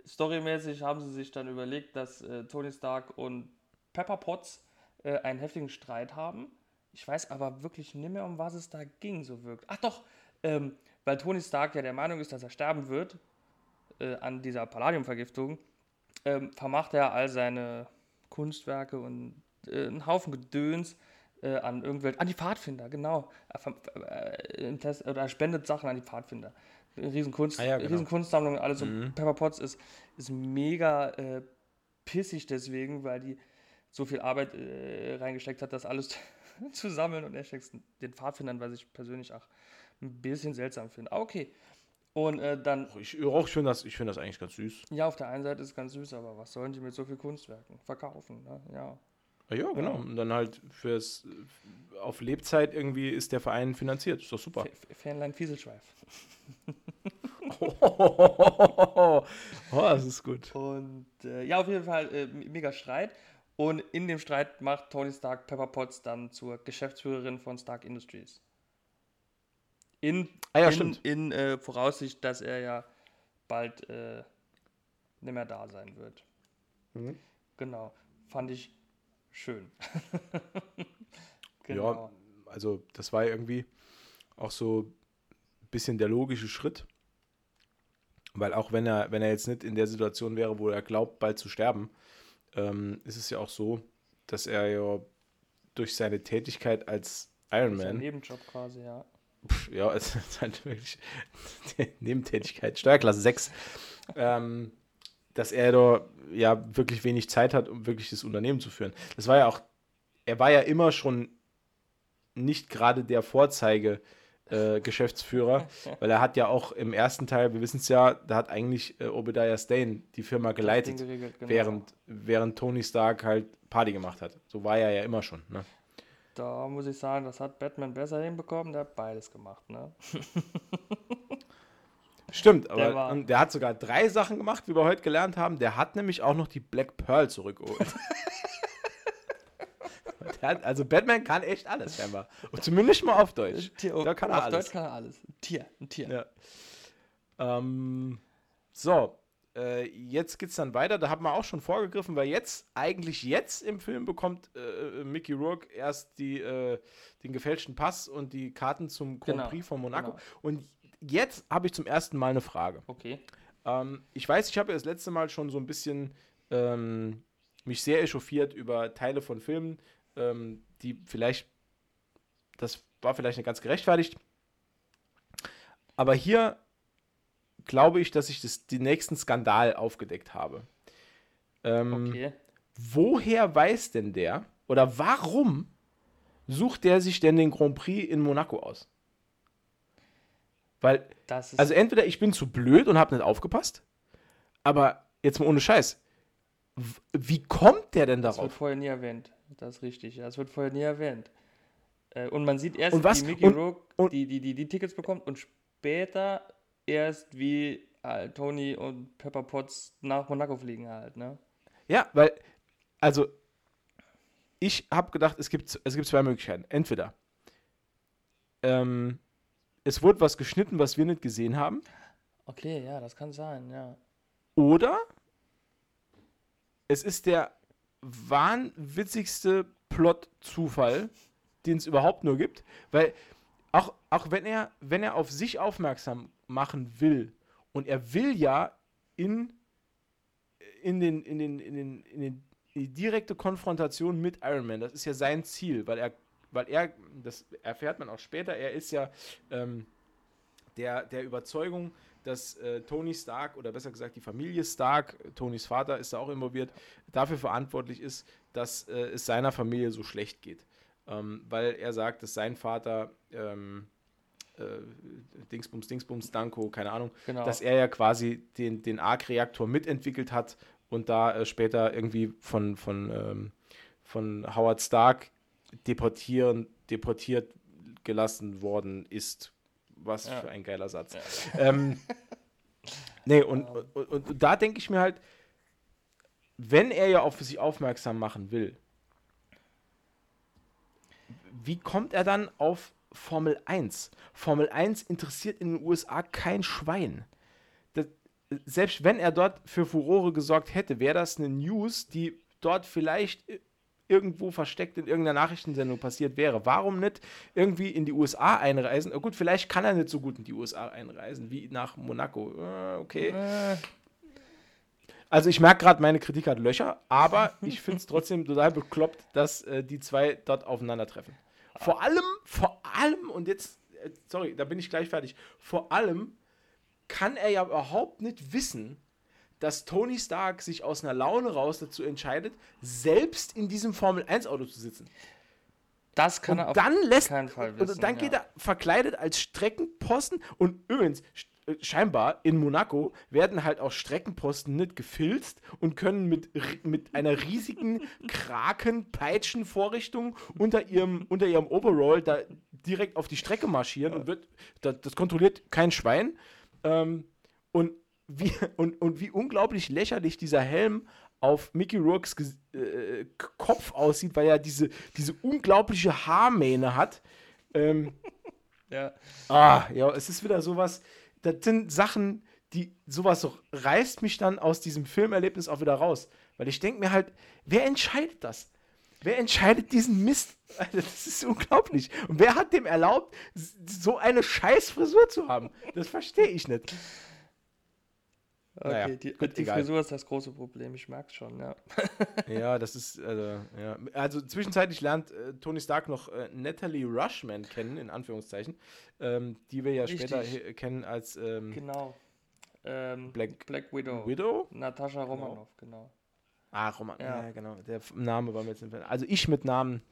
storymäßig haben sie sich dann überlegt, dass äh, Tony Stark und Pepper Potts äh, einen heftigen Streit haben. Ich weiß aber wirklich nicht mehr, um was es da ging, so wirkt. Ach doch, ähm, weil Tony Stark ja der Meinung ist, dass er sterben wird äh, an dieser Palladiumvergiftung, ähm, vermacht er all seine Kunstwerke und äh, einen Haufen Gedöns äh, an irgendwelche, an die Pfadfinder, genau. Er, äh, Test, oder er spendet Sachen an die Pfadfinder. Eine riesen, Kunst, Ah ja, genau. riesen Kunstsammlung, alles. Mhm. Und Pepper Potts ist, ist mega äh, pissig deswegen, weil die so viel Arbeit äh, reingesteckt hat, das alles zu sammeln und er steckt den Pfadfindern, was ich persönlich auch ein bisschen seltsam finde. Ah, Okay. Und äh, dann, Ich, ich finde das, ich find das eigentlich ganz süß. ja, auf der einen Seite ist es ganz süß, aber was sollen die mit so viel Kunstwerken verkaufen? Ne? Ja. Ja, ja, genau. Und dann halt fürs auf Lebzeit irgendwie ist der Verein finanziert. Ist doch super. F- Fieselschweif. oh, das ist gut. Und äh, ja, auf jeden Fall äh, mega Streit. Und in dem Streit macht Tony Stark Pepper Potts dann zur Geschäftsführerin von Stark Industries. In, Ah ja, in, in äh, Voraussicht, dass er ja bald äh, nicht mehr da sein wird. Mhm. Genau. Fand ich schön. Ja, also das war irgendwie auch so ein bisschen der logische Schritt. Weil auch wenn er, wenn er jetzt nicht in der Situation wäre, wo er glaubt, bald zu sterben, ähm, ist es ja auch so, dass er ja durch seine Tätigkeit als Iron Man, Nebenjob quasi, ja. pf, ja, es ist halt wirklich Nebentätigkeit, Steuerklasse 6, ähm, dass er da ja wirklich wenig Zeit hat, um wirklich das Unternehmen zu führen. Das war ja auch, er war ja immer schon nicht gerade der Vorzeige äh, Geschäftsführer, weil er hat ja auch im ersten Teil, wir wissen es ja, da hat eigentlich äh, Obadiah Stane die Firma geleitet, geregelt, genau. während, während Tony Stark halt Party gemacht hat. So war er ja immer schon. Ne? Da muss ich sagen, das hat Batman besser hinbekommen, der hat beides gemacht, ne? Stimmt, Der aber war- und der hat sogar drei Sachen gemacht, wie wir heute gelernt haben. Der hat nämlich auch noch die Black Pearl zurückgeholt. der hat, also Batman kann echt alles, scheinbar. Und zumindest mal auf Deutsch. Tier, Da kann er auf alles. Deutsch kann er alles. Ein Tier, ein Tier. Ja. Ähm, so, äh, jetzt geht's dann weiter. Da haben wir auch schon vorgegriffen, weil jetzt, eigentlich jetzt im Film bekommt äh, Mickey Rourke erst die, äh, den gefälschten Pass und die Karten zum Grand Genau, Prix von Monaco. genau. Und jetzt habe ich zum ersten Mal eine Frage. Okay. Ähm, ich weiß, ich habe ja das letzte Mal schon so ein bisschen ähm, mich sehr echauffiert über Teile von Filmen, ähm, die vielleicht, das war vielleicht nicht ganz gerechtfertigt. Aber hier glaube ich, dass ich das, den nächsten Skandal aufgedeckt habe. Ähm, Okay. Woher weiß denn der oder warum sucht der sich denn den Grand Prix in Monaco aus? Weil also entweder ich bin zu blöd und habe nicht aufgepasst, aber jetzt mal ohne Scheiß. Wie kommt der denn das wird darauf? vorher nie erwähnt. Das ist richtig. Das wird vorher nie erwähnt. Äh, Und man sieht erst, wie Mickey und- Rourke und- die, die, die, die Tickets bekommt und später erst, wie äh, Tony und Pepper Potts nach Monaco fliegen halt, ne? Ja, weil, also, ich habe gedacht, es gibt, es gibt zwei Möglichkeiten. Entweder ähm, es wurde was geschnitten, was wir nicht gesehen haben, Okay, ja, das kann sein, ja. oder es ist der wahnwitzigste Plot-Zufall, den es überhaupt nur gibt, weil auch, auch wenn er, wenn er auf sich aufmerksam machen will und er will ja in, in, den, in, den, in, den, in, den, in die direkte Konfrontation mit Iron Man, das ist ja sein Ziel, weil er, weil er, das erfährt man auch später, er ist ja ähm, der, der Überzeugung, dass äh, Tony Stark oder besser gesagt die Familie Stark, Tonys Vater ist da auch involviert, dafür verantwortlich ist, dass äh, es seiner Familie so schlecht geht. Ähm, weil er sagt, dass sein Vater ähm, äh, Dingsbums, Dingsbums, Danko, keine Ahnung, Genau. dass er ja quasi den, den Arc-Reaktor mitentwickelt hat und da äh, später irgendwie von, von, ähm, von Howard Stark deportieren, deportiert gelassen worden ist. Was Ja. für ein geiler Satz. Ähm, nee, und, und, und, da denke ich mir halt, wenn er ja auf sich aufmerksam machen will, wie kommt er dann auf Formel 1? Formel 1 interessiert in den USA kein Schwein. Das, selbst wenn er dort für Furore gesorgt hätte, wäre das eine News, die dort vielleicht irgendwo versteckt in irgendeiner Nachrichtensendung passiert wäre. Warum nicht irgendwie in die USA einreisen? Oh gut, vielleicht kann er nicht so gut in die USA einreisen wie nach Monaco. Äh, okay. Äh, Also ich merke gerade, meine Kritik hat Löcher, aber ich finde es trotzdem total bekloppt, dass äh, die zwei dort aufeinandertreffen. Vor allem, vor allem, und jetzt, äh, sorry, da bin ich gleich fertig, vor allem kann er ja überhaupt nicht wissen, dass Tony Stark sich aus einer Laune raus dazu entscheidet, selbst in diesem Formel-1-Auto zu sitzen. das kann er und auf dann lässt keinen Fall und wissen. dann geht ja. er verkleidet als Streckenposten und übrigens äh, scheinbar in Monaco werden halt auch Streckenposten nicht gefilzt und können mit, mit einer riesigen Kraken-Peitschen-Vorrichtung unter ihrem, unter ihrem Overall da direkt auf die Strecke marschieren und wird das, das kontrolliert kein Schwein ähm, und wie, und, und wie unglaublich lächerlich dieser Helm auf Mickey Rourkes äh, Kopf aussieht, weil er diese, diese unglaubliche Haarmähne hat. Ähm, Ja. ah, ja, es ist wieder sowas, das sind Sachen, die, sowas so reißt mich dann aus diesem Filmerlebnis auch wieder raus. Weil ich denke mir halt, wer entscheidet das? Wer entscheidet diesen Mist? Alter, Das ist unglaublich. Und wer hat dem erlaubt, so eine scheiß Frisur zu haben? Das verstehe ich nicht. Okay, Naja, die, gut, die. Frisur ist das große Problem, ich merke schon, ja. Ja, das ist, also, ja. Also zwischenzeitlich lernt äh, Tony Stark noch äh, Natalie Rushman kennen, in Anführungszeichen, ähm, die wir ja Richtig. später kennen als ähm, Genau. Ähm, Black Black Widow. Widow. Natascha Romanoff, genau. Ah, Roman, ja. Ja. genau. Der Name war mir jetzt nicht Also ich mit Namen.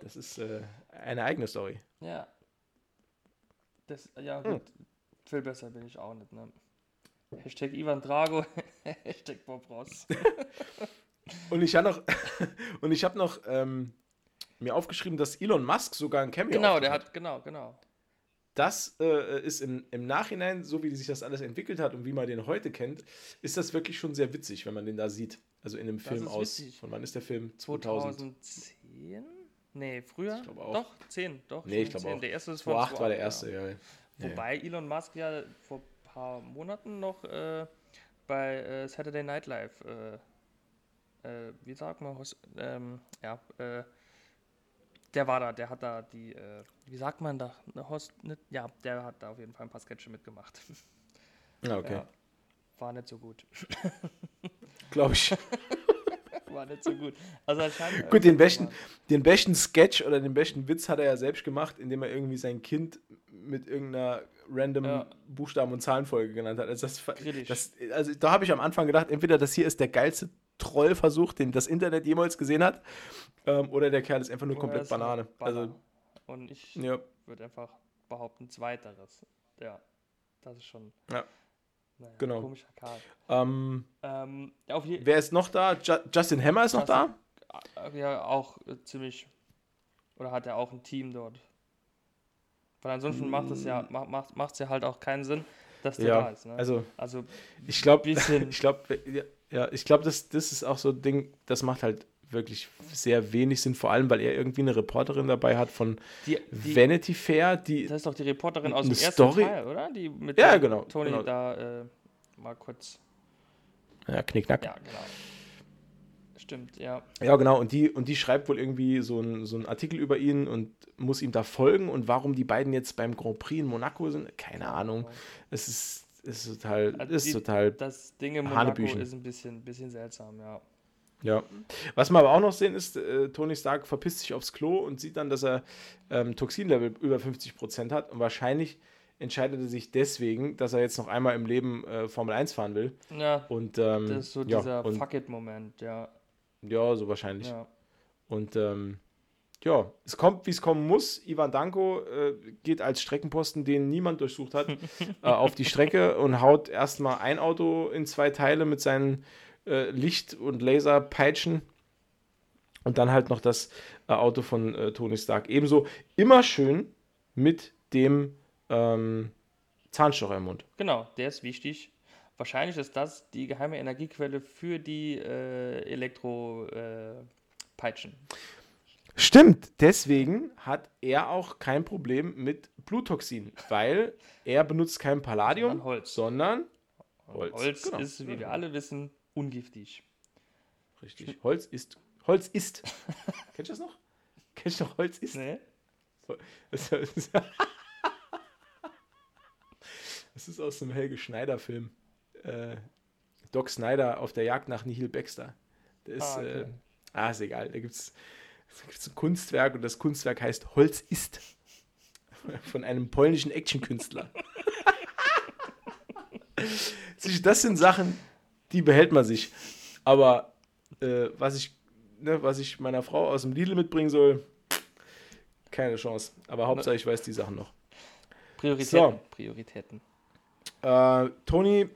Das ist äh, eine eigene Story. Ja. Das, ja, Hm. gut. Viel besser bin ich auch nicht, ne? Hashtag Ivan Drago, Hashtag Bob Ross. Und ich habe noch, und ich habe noch ähm, mir aufgeschrieben, dass Elon Musk sogar ein Cameo Genau, der hat, genau, genau. das äh, ist im, im Nachhinein, so wie sich das alles entwickelt hat und wie man den heute kennt, ist das wirklich schon sehr witzig, wenn man den da sieht. Also in dem Das Film aus. witzig. Von wann ist der Film? 2000. 2010? Nee, früher? Ich glaube auch. Doch, 10, doch. Nee, ich glaube 10. auch. Der erste ist von 2008 war der 2008, erste, ja. ja. Wobei Elon Musk ja vor paar Monaten noch äh, bei äh, Saturday Night Live, äh, äh, wie sagt man, ähm, ja, äh, der war da, der hat da die, äh, wie sagt man da, eine Host, ne, ja, der hat da auf jeden Fall ein paar Sketche mitgemacht. Ja, okay. Ja, war nicht so gut. Glaube ich. War nicht so gut. Also anscheinend. Gut, den besten, den besten Sketch oder den besten Witz hat er ja selbst gemacht, indem er irgendwie sein Kind mit irgendeiner random Ja. Buchstaben- und Zahlenfolge genannt hat. Also, das, das, also da habe ich am Anfang gedacht, entweder das hier ist der geilste Trollversuch, den das Internet jemals gesehen hat, ähm, oder der Kerl ist einfach nur Oder komplett halt Banane. Banane. Also, Und ich ja. würde einfach behaupten, zweiteres. Ja, das ist schon. Ja. Naja, Genau. Komischer Karl. Ähm, Ähm, wer ist noch da? Ju Justin Hammer ist noch da? Justin- ja, auch äh, ziemlich. Oder hat er auch ein Team dort? Weil ansonsten macht es ja, macht, macht, macht's ja halt auch keinen Sinn, dass der Ja, da ist. Ne? also also ich glaube, ich glaube, ja, ja, ich glaube, das, das ist auch so ein Ding, das macht halt wirklich sehr wenig Sinn, vor allem, weil er irgendwie eine Reporterin dabei hat von die, die, Vanity Fair, die das ist doch die Reporterin aus dem ersten Story- Teil, oder? Die mit Ja, genau, Tony genau. da äh, mal kurz. ja, Knickknack. Ja, genau. Stimmt, ja. Ja, genau. Und die, und die schreibt wohl irgendwie so einen so einen Artikel über ihn und muss ihm da folgen. Und warum die beiden jetzt beim Grand Prix in Monaco sind, keine Ahnung. Es ist, ist total, Also ist die- total, Das Ding in Monaco Hanebüchen. ist ein bisschen, bisschen seltsam, ja. Ja. Was wir aber auch noch sehen, ist, äh, Tony Stark verpisst sich aufs Klo und sieht dann, dass er ähm, Toxinlevel über 50% hat. Und wahrscheinlich entscheidet er sich deswegen, dass er jetzt noch einmal im Leben äh, Formel 1 fahren will. Ja, Und, ähm, das ist so ja, dieser und, Fuck-it-Moment, ja. ja, so wahrscheinlich. ja. Und ähm, ja, es kommt, wie es kommen muss. Ivan Danko äh, geht als Streckenposten, den niemand durchsucht hat, äh, auf die Strecke und haut erstmal ein Auto in zwei Teile mit seinen äh, Licht- und Laserpeitschen. Und dann halt noch das äh, Auto von äh, Tony Stark. Ebenso immer schön mit dem ähm, Zahnstocher im Mund. Genau, der ist wichtig. Wahrscheinlich ist das die geheime Energiequelle für die äh, Elektropeitschen. Stimmt, deswegen hat er auch kein Problem mit Bluttoxin, weil er benutzt kein Palladium, Sondern Holz. sondern Holz, Holz. Genau. ist, wie wir alle wissen, ungiftig. richtig. Holz ist. Holz ist. Kennst du das noch? Kennst du noch Holz ist? Ne? Das ist, aus einem Helge Schneider-Film. Äh, Doc Snyder auf der Jagd nach Nihil Baxter. Der ist, Ah, okay. äh, ah, ist egal. Da gibt es ein Kunstwerk und das Kunstwerk heißt Holz ist. Von einem polnischen Actionkünstler. Das sind Sachen, die behält man sich. Aber äh, was, ich, ne, was ich meiner Frau aus dem Lidl mitbringen soll, keine Chance. Aber Hauptsache, ich weiß die Sachen noch. Prioritäten. So. Prioritäten. Äh, Tony äh,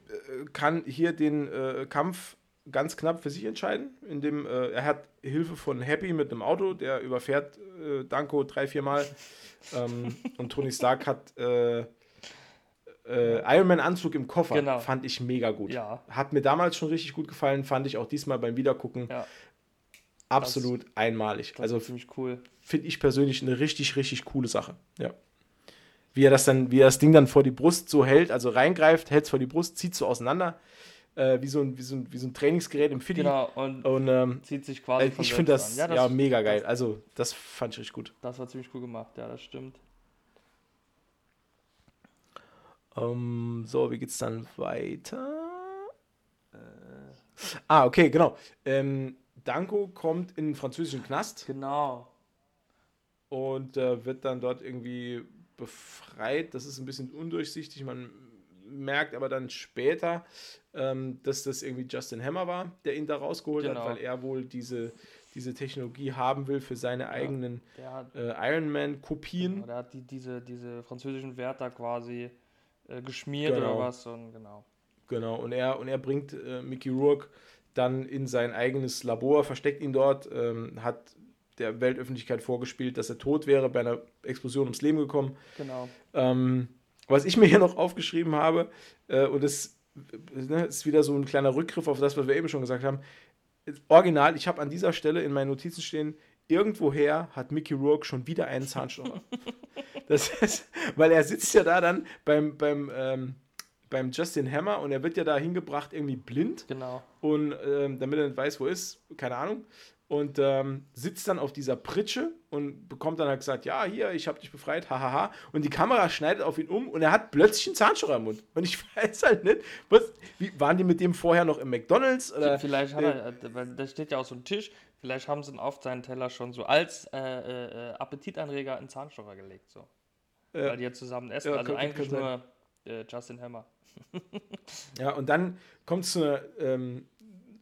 kann hier den äh, Kampf ganz knapp für sich entscheiden, indem äh, er hat Hilfe von Happy mit einem Auto, der überfährt äh, Danko drei, vier Mal. ähm, und Tony Stark hat äh, äh, Iron Man Anzug im Koffer. Genau. Fand ich mega gut. Ja. Hat mir damals schon richtig gut gefallen, fand ich auch diesmal beim Wiedergucken Ja, absolut einmalig. das Also ziemlich cool. finde ich persönlich eine richtig, richtig coole Sache. Ja. Wie er das dann, wie er das Ding dann vor die Brust so hält, also reingreift, hält es vor die Brust, zieht so auseinander, äh, wie, so ein, wie, so ein, wie so ein Trainingsgerät im Fiddy. Genau, und Und ähm, zieht sich quasi äh, ich finde das, an. ja, mega geil. Also, das fand ich richtig gut. Das war ziemlich cool gemacht, ja, das stimmt. Ähm, so, wie geht's dann weiter? Äh, ah, okay, genau. Ähm, Danko kommt in den französischen Knast. Genau. und äh, wird dann dort irgendwie befreit. Das ist ein bisschen undurchsichtig. Man merkt aber dann später, ähm, dass das irgendwie Justin Hammer war, der ihn da rausgeholt Genau. hat, weil er wohl diese, diese Technologie haben will für seine eigenen Der hat, äh, Iron Man-Kopien. der hat die, diese, diese französischen Wärter quasi äh, geschmiert Genau. oder was und genau. Genau, und er, und er bringt äh, Mickey Rourke dann in sein eigenes Labor, versteckt ihn dort, ähm, hat der Weltöffentlichkeit vorgespielt, dass er tot wäre, bei einer Explosion ums Leben gekommen. Genau. Ähm, was ich mir hier noch aufgeschrieben habe, äh, und das äh, ne, ist wieder so ein kleiner Rückgriff auf das, was wir eben schon gesagt haben. Original, ich habe an dieser Stelle in meinen Notizen stehen, irgendwoher hat Mickey Rourke schon wieder einen Zahnstocher. das ist, weil er sitzt ja da dann beim, beim, ähm, beim Justin Hammer und er wird ja da hingebracht irgendwie blind Genau. und ähm, damit er nicht weiß, wo er ist, keine Ahnung. Und ähm, sitzt dann auf dieser Pritsche und bekommt dann halt gesagt, ja, hier, ich habe dich befreit, hahaha. Und die Kamera schneidet auf ihn um und er hat plötzlich einen Zahnstocher im Mund. Und ich weiß halt nicht, was, wie, waren die mit dem vorher noch im McDonalds? Oder, Vielleicht hat er, äh, weil da steht ja auch so ein Tisch, vielleicht haben sie ihn auf seinen Teller schon so als äh, äh, äh, Appetitanreger einen Zahnstocher gelegt. So. Ja. Weil die ja zusammen essen. Ja, also könnte- eigentlich könnte nur äh, Justin Hammer. Ja, und dann kommt es zu einer, ähm,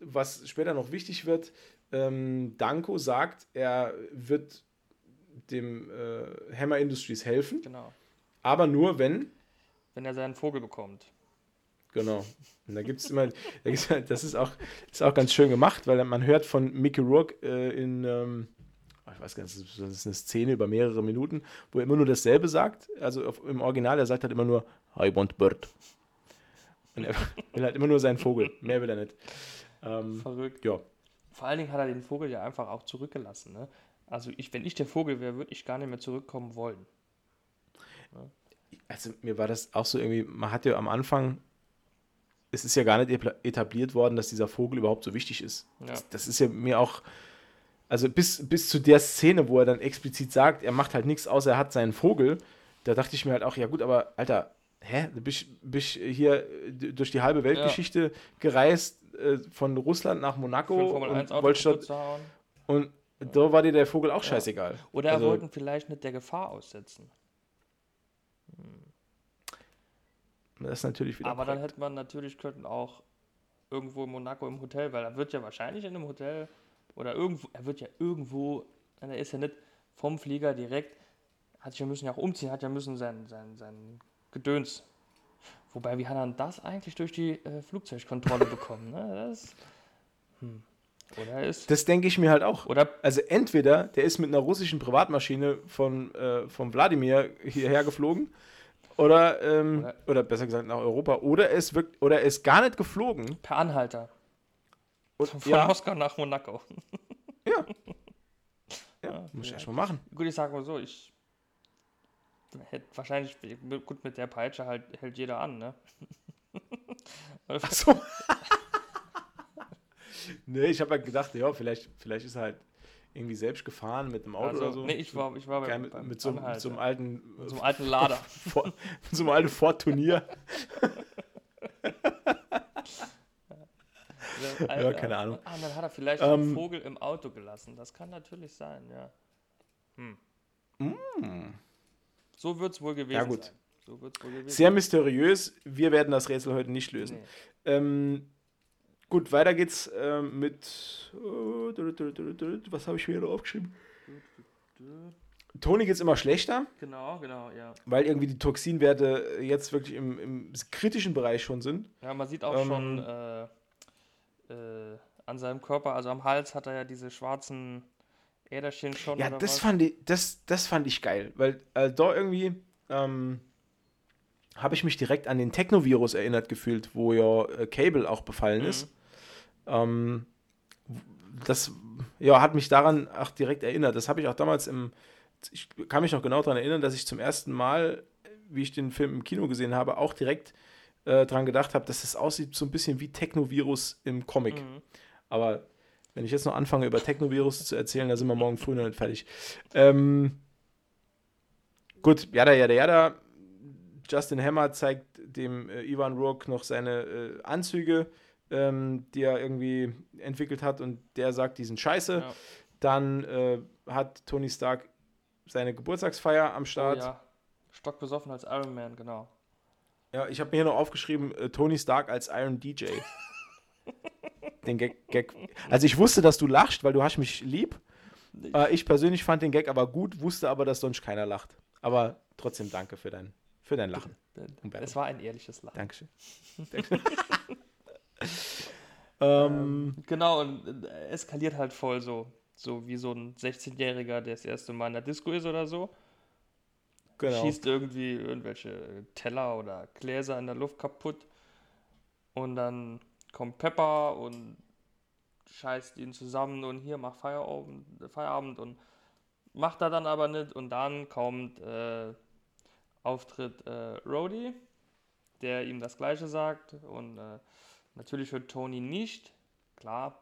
was später noch wichtig wird. Ähm, Danko sagt, er wird dem äh, Hammer Industries helfen, Genau. aber nur wenn Wenn er seinen Vogel bekommt. Genau. Und da gibt es immer, da gibt's, das ist auch, ist auch ganz schön gemacht, weil man hört von Mickey Rourke äh, in, ähm, ich weiß gar nicht, das ist- das ist eine Szene über mehrere Minuten, wo er immer nur dasselbe sagt. Also auf, im Original, er sagt halt immer nur, I want bird. Und er will halt immer nur seinen Vogel, mehr will er nicht. Ähm, Verrückt. ja, Vor allen Dingen hat er den Vogel ja einfach auch zurückgelassen. Ne? Also ich, wenn ich der Vogel wäre, würde ich gar nicht mehr zurückkommen wollen. also mir war das auch so irgendwie, man hat ja am Anfang, es ist ja gar nicht etabliert worden, dass dieser Vogel überhaupt so wichtig ist. Ja. Das, das ist ja mir auch, also bis, bis zu der Szene, wo er dann explizit sagt, er macht halt nichts, außer er hat seinen Vogel, da dachte ich mir halt auch, ja gut, aber Alter, hä, du bist, bist hier äh, durch die halbe Weltgeschichte gereist, äh, von Russland nach Monaco und 1 Auto wolltest und da war dir der Vogel auch scheißegal. Oder er Also- wollten vielleicht nicht der Gefahr aussetzen. Das ist natürlich wieder Aber dann korrekt. hätte man natürlich könnten auch irgendwo in Monaco im Hotel, weil er wird ja wahrscheinlich in einem Hotel oder irgendwo, er wird ja irgendwo, er ist ja nicht vom Flieger direkt, hat ja müssen ja auch umziehen, hat ja müssen sein, sein, sein Gedöns. Wobei, wie hat er das eigentlich durch die äh, Flugzeugkontrolle bekommen? Ne? Das, hm. Oder er ist. Das denke ich mir halt auch. Oder Also entweder der ist mit einer russischen Privatmaschine von, äh, von Wladimir hierher geflogen oder, ähm, Oder- oder, besser gesagt nach Europa oder er ist, wirk- oder er ist gar nicht geflogen. per Anhalter. Und, Von ja, Moskau nach Monaco. ja, muss ich ja. erst mal machen. Gut, ich sag mal so, ich hätte wahrscheinlich, gut, mit der Peitsche halt, hält jeder an, ne? Ach so. nee, ich habe halt gedacht, ja, vielleicht, vielleicht ist er halt irgendwie selbst gefahren mit einem Auto also, oder so. Nee, ich war, ich war beim, mit, beim mit, so, einem- mit so einem alten, Mit so einem alten Lader. Mit so einem alten Ford-Turnier. Ja, keine Ahnung. Ah, dann hat er vielleicht Ähm, einen Vogel im Auto gelassen. Das kann natürlich sein, ja. Hm. So wird es wohl gewesen Ja, gut. sein. So wohl gewesen Sehr mysteriös. Wir werden das Rätsel heute nicht lösen. Nee. Ähm, gut, weiter geht's ähm, mit. äh, Was habe ich mir da aufgeschrieben? Toni geht's immer schlechter, Genau, genau, ja. weil irgendwie die Toxinwerte jetzt wirklich im, im kritischen Bereich schon sind. Ja, man sieht auch Ähm, schon äh, äh, an seinem Körper, also am Hals hat er ja diese schwarzen Äderchen schon. Ja, das was? fand, ich, das, das fand ich geil, weil äh, da irgendwie ähm, habe ich mich direkt an den Technovirus erinnert gefühlt, wo ja äh, Cable auch befallen Mhm. ist. Ähm, das ja, hat mich daran auch direkt erinnert. Das habe ich auch damals im, ich kann mich noch genau daran erinnern, dass ich zum ersten Mal, wie ich den Film im Kino gesehen habe, auch direkt äh, dran gedacht habe, dass es aussieht so ein bisschen wie Technovirus im Comic. Mhm. Aber wenn ich jetzt noch anfange, über Technovirus zu erzählen, da sind wir morgen früh noch nicht fertig. Ähm, gut, jada, jada, jada. Justin Hammer zeigt dem äh, Ivan Rourke noch seine äh, Anzüge, ähm, die er irgendwie entwickelt hat und der sagt, die sind scheiße. Ja. Dann äh, hat Tony Stark seine Geburtstagsfeier am Oh, Start. ja. Stockbesoffen als Iron Man, genau. Ja, ich habe mir hier noch aufgeschrieben, äh, Tony Stark als Iron DJ. den Gag, Gag. Also ich wusste, dass du lachst, weil du hast mich lieb. Äh, ich persönlich fand den Gag aber gut, wusste aber, dass sonst keiner lacht. Aber trotzdem danke für dein, für dein Lachen. Es war ein ehrliches Lachen. Dankeschön. Dankeschön. ähm, Genau, und äh, eskaliert halt voll so. So wie so ein 16-Jähriger, der das erste Mal in der Disco ist oder so. genau. Schießt irgendwie irgendwelche Teller oder Gläser in der Luft kaputt. Und dann kommt Pepper und scheißt ihn zusammen und hier macht Feierabend, Feierabend und macht er dann aber nicht. Und dann kommt äh, Auftritt äh, Rhodey, der ihm das Gleiche sagt. Und äh, natürlich hört Tony nicht, klar.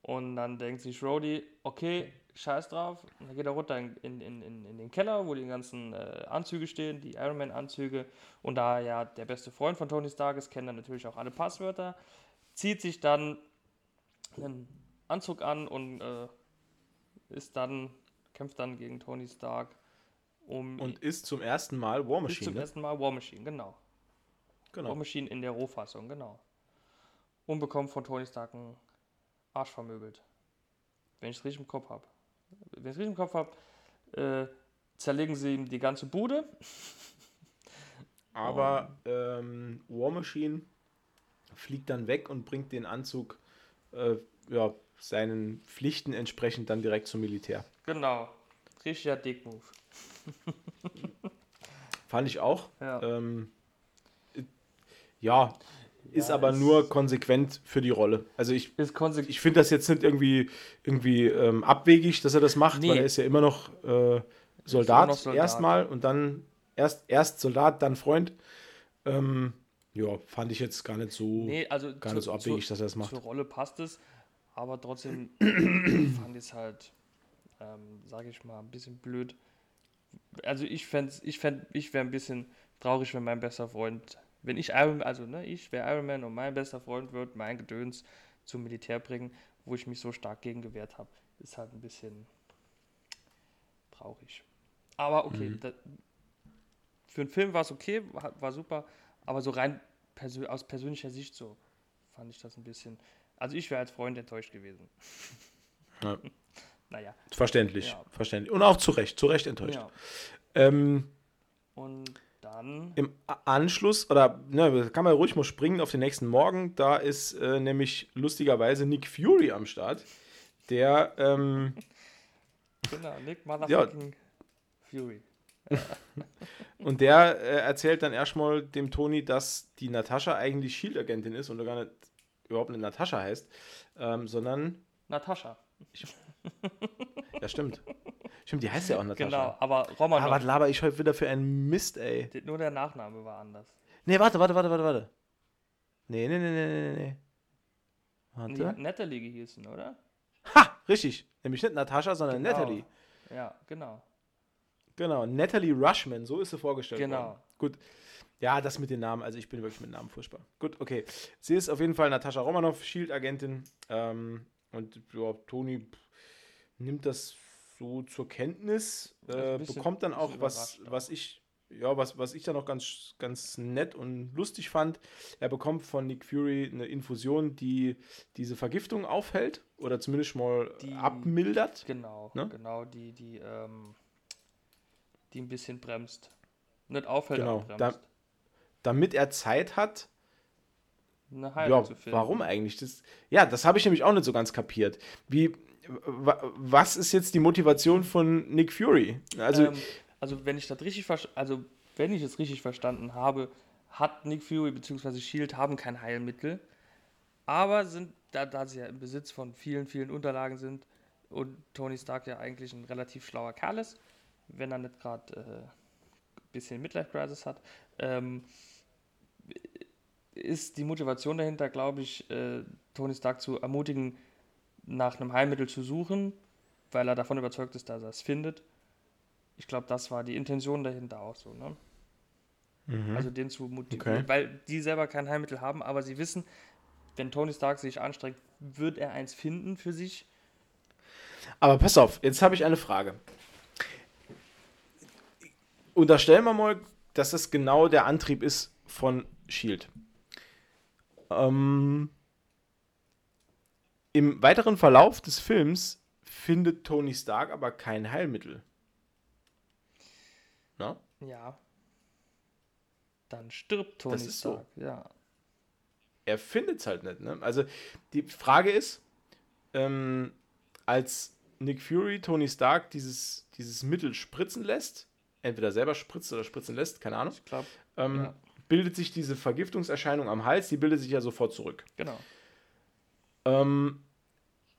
Und dann denkt sich Rhodey, okay, scheiß drauf. Und dann geht er runter in, in, in, in den Keller, wo die ganzen äh, Anzüge stehen, die Iron Man-Anzüge. Und da ja der beste Freund von Tony Stark ist, kennt er natürlich auch alle Passwörter. Zieht sich dann einen Anzug an und äh, ist dann, kämpft dann gegen Tony Stark um Und ist zum ersten Mal War ist Machine. zum Ne? ersten Mal War Machine, genau. War Genau. Machine in der Rohfassung, genau. Und bekommt von Tony Stark einen Arsch vermöbelt. Wenn ich es richtig im Kopf habe. Wenn ich es richtig im Kopf habe, äh, zerlegen sie ihm die ganze Bude. Aber ähm, War Machine fliegt dann weg und bringt den Anzug äh, ja, seinen Pflichten entsprechend dann direkt zum Militär. Genau. Richtiger Dick-Move. Fand ich auch. Ja. Ähm, äh, ja, ist Ja, aber nur konsequent für die Rolle. Also ich, ich finde das jetzt nicht irgendwie, irgendwie ähm, abwegig, dass er das macht, Nee. weil er ist ja immer noch äh, Soldat, noch Soldat. erstmal und dann erst, erst Soldat, dann Freund. Ähm, ja, fand ich jetzt gar nicht so, Nee, also gar nicht so abwegig, dass er das macht. Zur Rolle passt es, aber trotzdem fand ich es halt, ähm, sage ich mal, ein bisschen blöd. Also ich fände, ich fänd, ich wäre ein bisschen traurig, wenn mein bester Freund, wenn ich Iron, also ne, ich wäre Iron Man und mein bester Freund wird mein Gedöns zum Militär bringen, wo ich mich so stark gegen gewehrt habe, ist halt ein bisschen traurig. Aber okay, Mhm. da, für einen Film war es okay, war, war super, aber so rein persö aus persönlicher Sicht so fand ich das ein bisschen. Also ich wäre als Freund enttäuscht gewesen. Ja. Naja. Verständlich, Ja. verständlich. Und auch zu Recht, zu Recht enttäuscht. Ja. Ähm, Und dann. Im Anschluss, oder ne, kann man ruhig mal springen auf den nächsten Morgen, da ist äh, nämlich lustigerweise Nick Fury am Start, der, ähm, Genau, Nick Motherfucking Fury. und der äh, erzählt dann erstmal dem Tony, dass die Natascha eigentlich Shield-Agentin ist und gar nicht überhaupt nicht Natascha heißt, ähm, sondern, Natascha. ja stimmt, stimmt, die heißt ja auch Natascha. Genau, aber Romanov. Ah, was laber ich heute wieder für einen Mist, ey. Nur der Nachname war anders. Nee, warte, warte, warte, warte, warte. Nee, nee, nee, nee, nee, nee. Die hat Warte. Natalie gehießen, oder? Ha, richtig. Nämlich nicht Natascha, sondern Genau. Natalie. Ja, genau. Genau, Natalie Rushman, so ist sie vorgestellt Genau. worden. Gut. Ja, das mit den Namen, also ich bin wirklich mit Namen furchtbar. Gut, okay. Sie ist auf jeden Fall Natascha Romanoff, Shield-Agentin. Ähm, und ja, Toni pff, nimmt das so zur Kenntnis, äh, bekommt dann auch was, was ich, ja, was, was ich dann noch ganz, ganz nett und lustig fand. Er bekommt von Nick Fury eine Infusion, die diese Vergiftung aufhält oder zumindest mal Die- abmildert. Genau, Ne? genau, die, die, ähm, die ein bisschen bremst. Nicht aufhält, Genau, aber da- bremst. Damit er Zeit hat, Eine Heilung Ja, zu finden. warum eigentlich? Das, ja, das habe ich nämlich auch nicht so ganz kapiert. Wie, wa- was ist jetzt die Motivation von Nick Fury? Also, ähm, also wenn ich das richtig also wenn ich es richtig verstanden habe, hat Nick Fury bzw. Shield haben kein Heilmittel, aber sind da, da sie ja im Besitz von vielen vielen Unterlagen sind und Tony Stark ja eigentlich ein relativ schlauer Kerl ist, wenn er nicht gerade äh, ein bisschen Midlife Crisis hat, ähm, ist die Motivation dahinter, glaube ich, äh, Tony Stark zu ermutigen, nach einem Heilmittel zu suchen, weil er davon überzeugt ist, dass er es findet. Ich glaube, das war die Intention dahinter auch so, ne? Also den zu motivieren, Okay. weil die selber kein Heilmittel haben, aber sie wissen, wenn Tony Stark sich anstrengt, wird er eins finden für sich. aber pass auf, jetzt habe ich eine Frage. Unterstellen wir mal, dass das genau der Antrieb ist von Shield. Ähm, Im weiteren Verlauf des Films findet Tony Stark aber kein Heilmittel. Na? Ja. Dann stirbt Tony Das ist so. Stark. Ja. er findet es halt nicht. Ne? Also die Frage ist, ähm, als Nick Fury Tony Stark dieses, dieses Mittel spritzen lässt, entweder selber spritzt oder spritzen lässt, keine Ahnung, Ich glaube, ähm, Ja. bildet sich diese Vergiftungserscheinung am Hals, die bildet sich ja sofort zurück. genau. Ähm,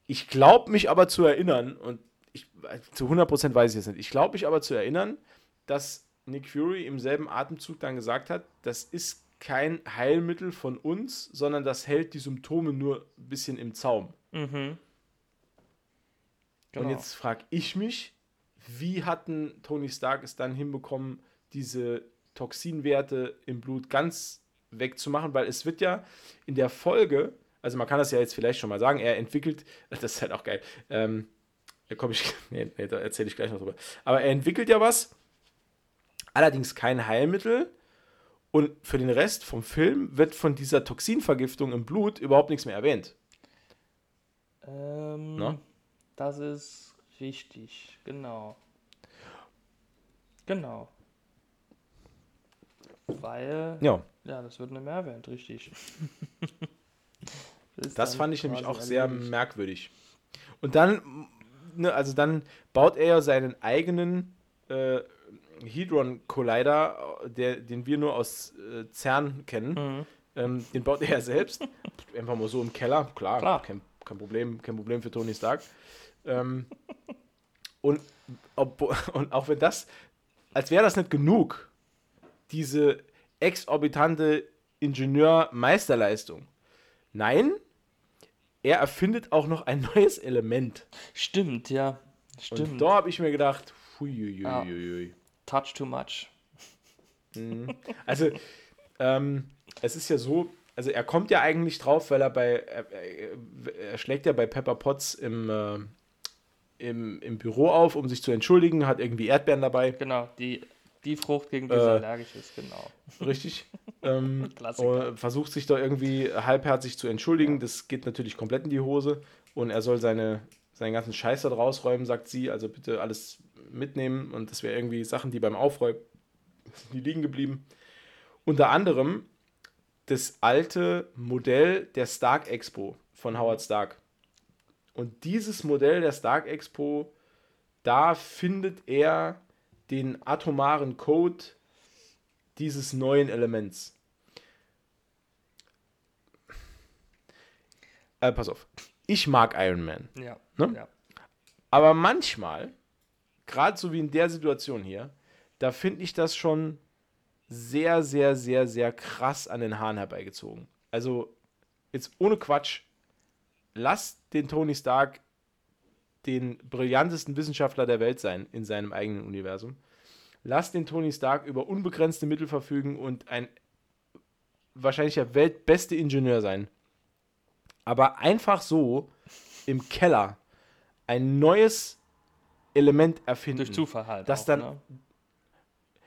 ich glaube mich aber zu erinnern, und ich, zu 100% weiß ich es nicht, ich glaube mich aber zu erinnern, dass Nick Fury im selben Atemzug dann gesagt hat, das ist kein Heilmittel von uns, sondern das hält die Symptome nur ein bisschen im Zaum. Mhm. Genau. Und jetzt frage ich mich, wie hatten Tony Stark es dann hinbekommen, diese Toxinwerte im Blut ganz wegzumachen? Weil es wird ja in der Folge, also man kann das ja jetzt vielleicht schon mal sagen, er entwickelt, das ist halt auch geil, ähm, da komme ich, nee, nee, da erzähle ich gleich noch drüber. Aber er entwickelt ja was, allerdings kein Heilmittel. Und für den Rest vom Film wird von dieser Toxinvergiftung im Blut überhaupt nichts mehr erwähnt. Ähm? Das ist richtig, genau. Genau. Weil, ja, Ja. das wird nicht mehr erwähnt, richtig. Das dann fand ich nämlich auch sehr erledigt. merkwürdig. Und dann, ne, also dann baut er ja seinen eigenen äh, Hedron Collider, der, den wir nur aus äh, CERN kennen. Mhm. Ähm, den baut er ja selbst. Einfach mal so im Keller. Klar, Klar. Kein, kein Problem, kein Problem für Tony Stark. Ähm, und, ob, und auch wenn das, als wäre das nicht genug, diese exorbitante Ingenieur-Meisterleistung. Nein, er erfindet auch noch ein neues Element. Stimmt, ja. Und Stimmt. da habe ich mir gedacht, huiuiuiui. Touch too much. Mhm. Also, ähm, es ist ja so, also er kommt ja eigentlich drauf, weil er bei, er, er, er schlägt ja bei Pepper Potts im, äh, im, im Büro auf, um sich zu entschuldigen, hat irgendwie Erdbeeren dabei, Genau, die, die Frucht, gegen die sie Äh, allergisch ist, genau. richtig. ähm, versucht sich da irgendwie halbherzig zu entschuldigen. Ja. Das geht natürlich komplett in die Hose und er soll seine, seinen ganzen Scheiß da rausräumen, sagt sie. Also bitte alles mitnehmen und das wäre irgendwie Sachen, die beim Aufräumen die liegen geblieben. Unter anderem das alte Modell der Stark Expo von Howard Stark. Und dieses Modell der Stark Expo, da findet er den atomaren Code dieses neuen Elements. Äh, pass auf. Ich mag Iron Man. Ja. Ne? ja. Aber manchmal, gerade so wie in der Situation hier, da finde ich das schon sehr, sehr, sehr, sehr krass an den Haaren herbeigezogen. Also, jetzt ohne Quatsch, lass den Tony Stark den brillantesten Wissenschaftler der Welt sein in seinem eigenen Universum. Lass den Tony Stark über unbegrenzte Mittel verfügen und ein wahrscheinlich der weltbeste Ingenieur sein. Aber einfach so im Keller ein neues Element erfinden. Durch Zufall halt. Das dann. Ne?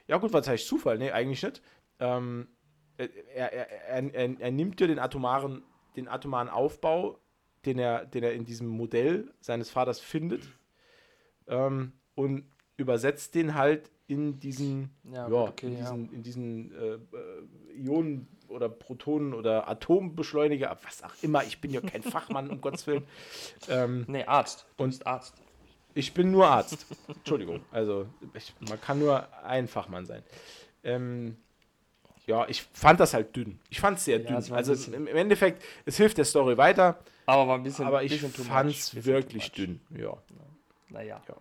Ja, gut, was heißt Zufall? Nee, eigentlich nicht. Ähm, er, er, er, er, er nimmt ja den atomaren, den atomaren Aufbau, den er, den er in diesem Modell seines Vaters findet, ähm, und übersetzt den halt in diesen, Ja, ja, okay, in ja. diesen, in diesen äh, Ionen oder Protonen oder Atombeschleuniger, was auch immer. Ich bin ja kein Fachmann, um Gottes Willen. Ähm, Nee, Arzt. Du Und- Arzt. ich bin nur Arzt. Entschuldigung. Also, ich, man kann nur ein Fachmann sein. Ähm, ja, ich fand das halt dünn. Ich fand es sehr Ja, dünn. Also bisschen- im, Endeffekt, es hilft der Story weiter, Aber war ein bisschen. aber ich fand es wirklich dünn. Ja. Naja. Ja.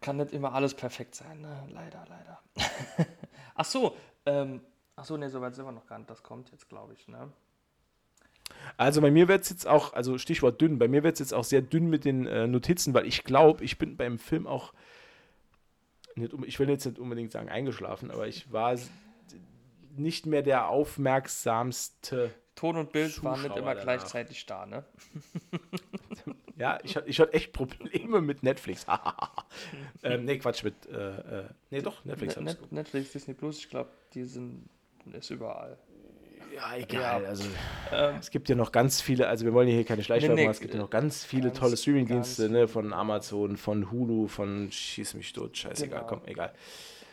Kann nicht immer alles perfekt sein, ne? Leider, leider. ach so, ähm, ach so, ne, soweit sind wir noch gar nicht. Das kommt jetzt, glaube ich, ne? Also bei mir wird es jetzt auch, also Stichwort dünn, bei mir wird es jetzt auch sehr dünn mit den äh, Notizen, weil ich glaube, ich bin beim Film auch, nicht, ich will jetzt nicht unbedingt sagen eingeschlafen, aber ich war nicht mehr der aufmerksamste. Ton und Bild waren nicht Zuschauer immer danach. gleichzeitig da, ne? Ja, ich, hatte- ich hatte echt Probleme mit Netflix. ähm, nee, Quatsch, mit, äh, äh, nee doch, Netflix. Net, Net, Netflix, Disney Plus, ich glaube, die sind ist überall. Ja, egal. Ja. Also, Ähm, es gibt ja noch ganz viele, also wir wollen hier keine Schleichwerbung Nee, nee, machen, es gibt ja noch ganz viele ganz, tolle Streamingdienste, ne, von Amazon, von Hulu, von Schieß mich tot, scheißegal, Genau. komm, egal.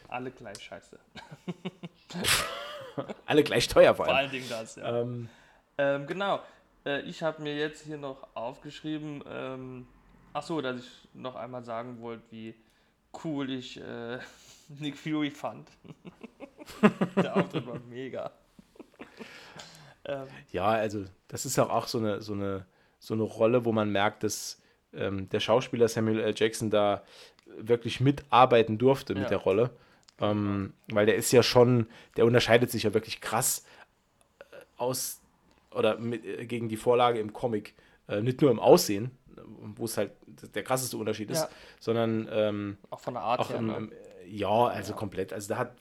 alle gleich scheiße. Alle gleich teuer vor Vor allem. allen Dingen das, ja. Ähm, Ähm, genau. Äh, ich habe mir jetzt hier noch aufgeschrieben, ähm, ach so, dass ich noch einmal sagen wollte, wie cool ich äh, Nick Fury fand. Der Auftritt war mega. ähm, ja, also das ist auch, auch so, eine, so, eine, so eine Rolle, wo man merkt, dass ähm, der Schauspieler Samuel L. Jackson da wirklich mitarbeiten durfte mit Ja. der Rolle. Ähm, weil der ist ja schon, der unterscheidet sich ja wirklich krass äh, aus oder mit, äh, gegen die Vorlage im Comic. Äh, nicht nur im Aussehen, wo es halt der krasseste Unterschied ist, Ja. sondern ähm, auch von der Art her. im, ne? im, ja, also komplett. Also da hat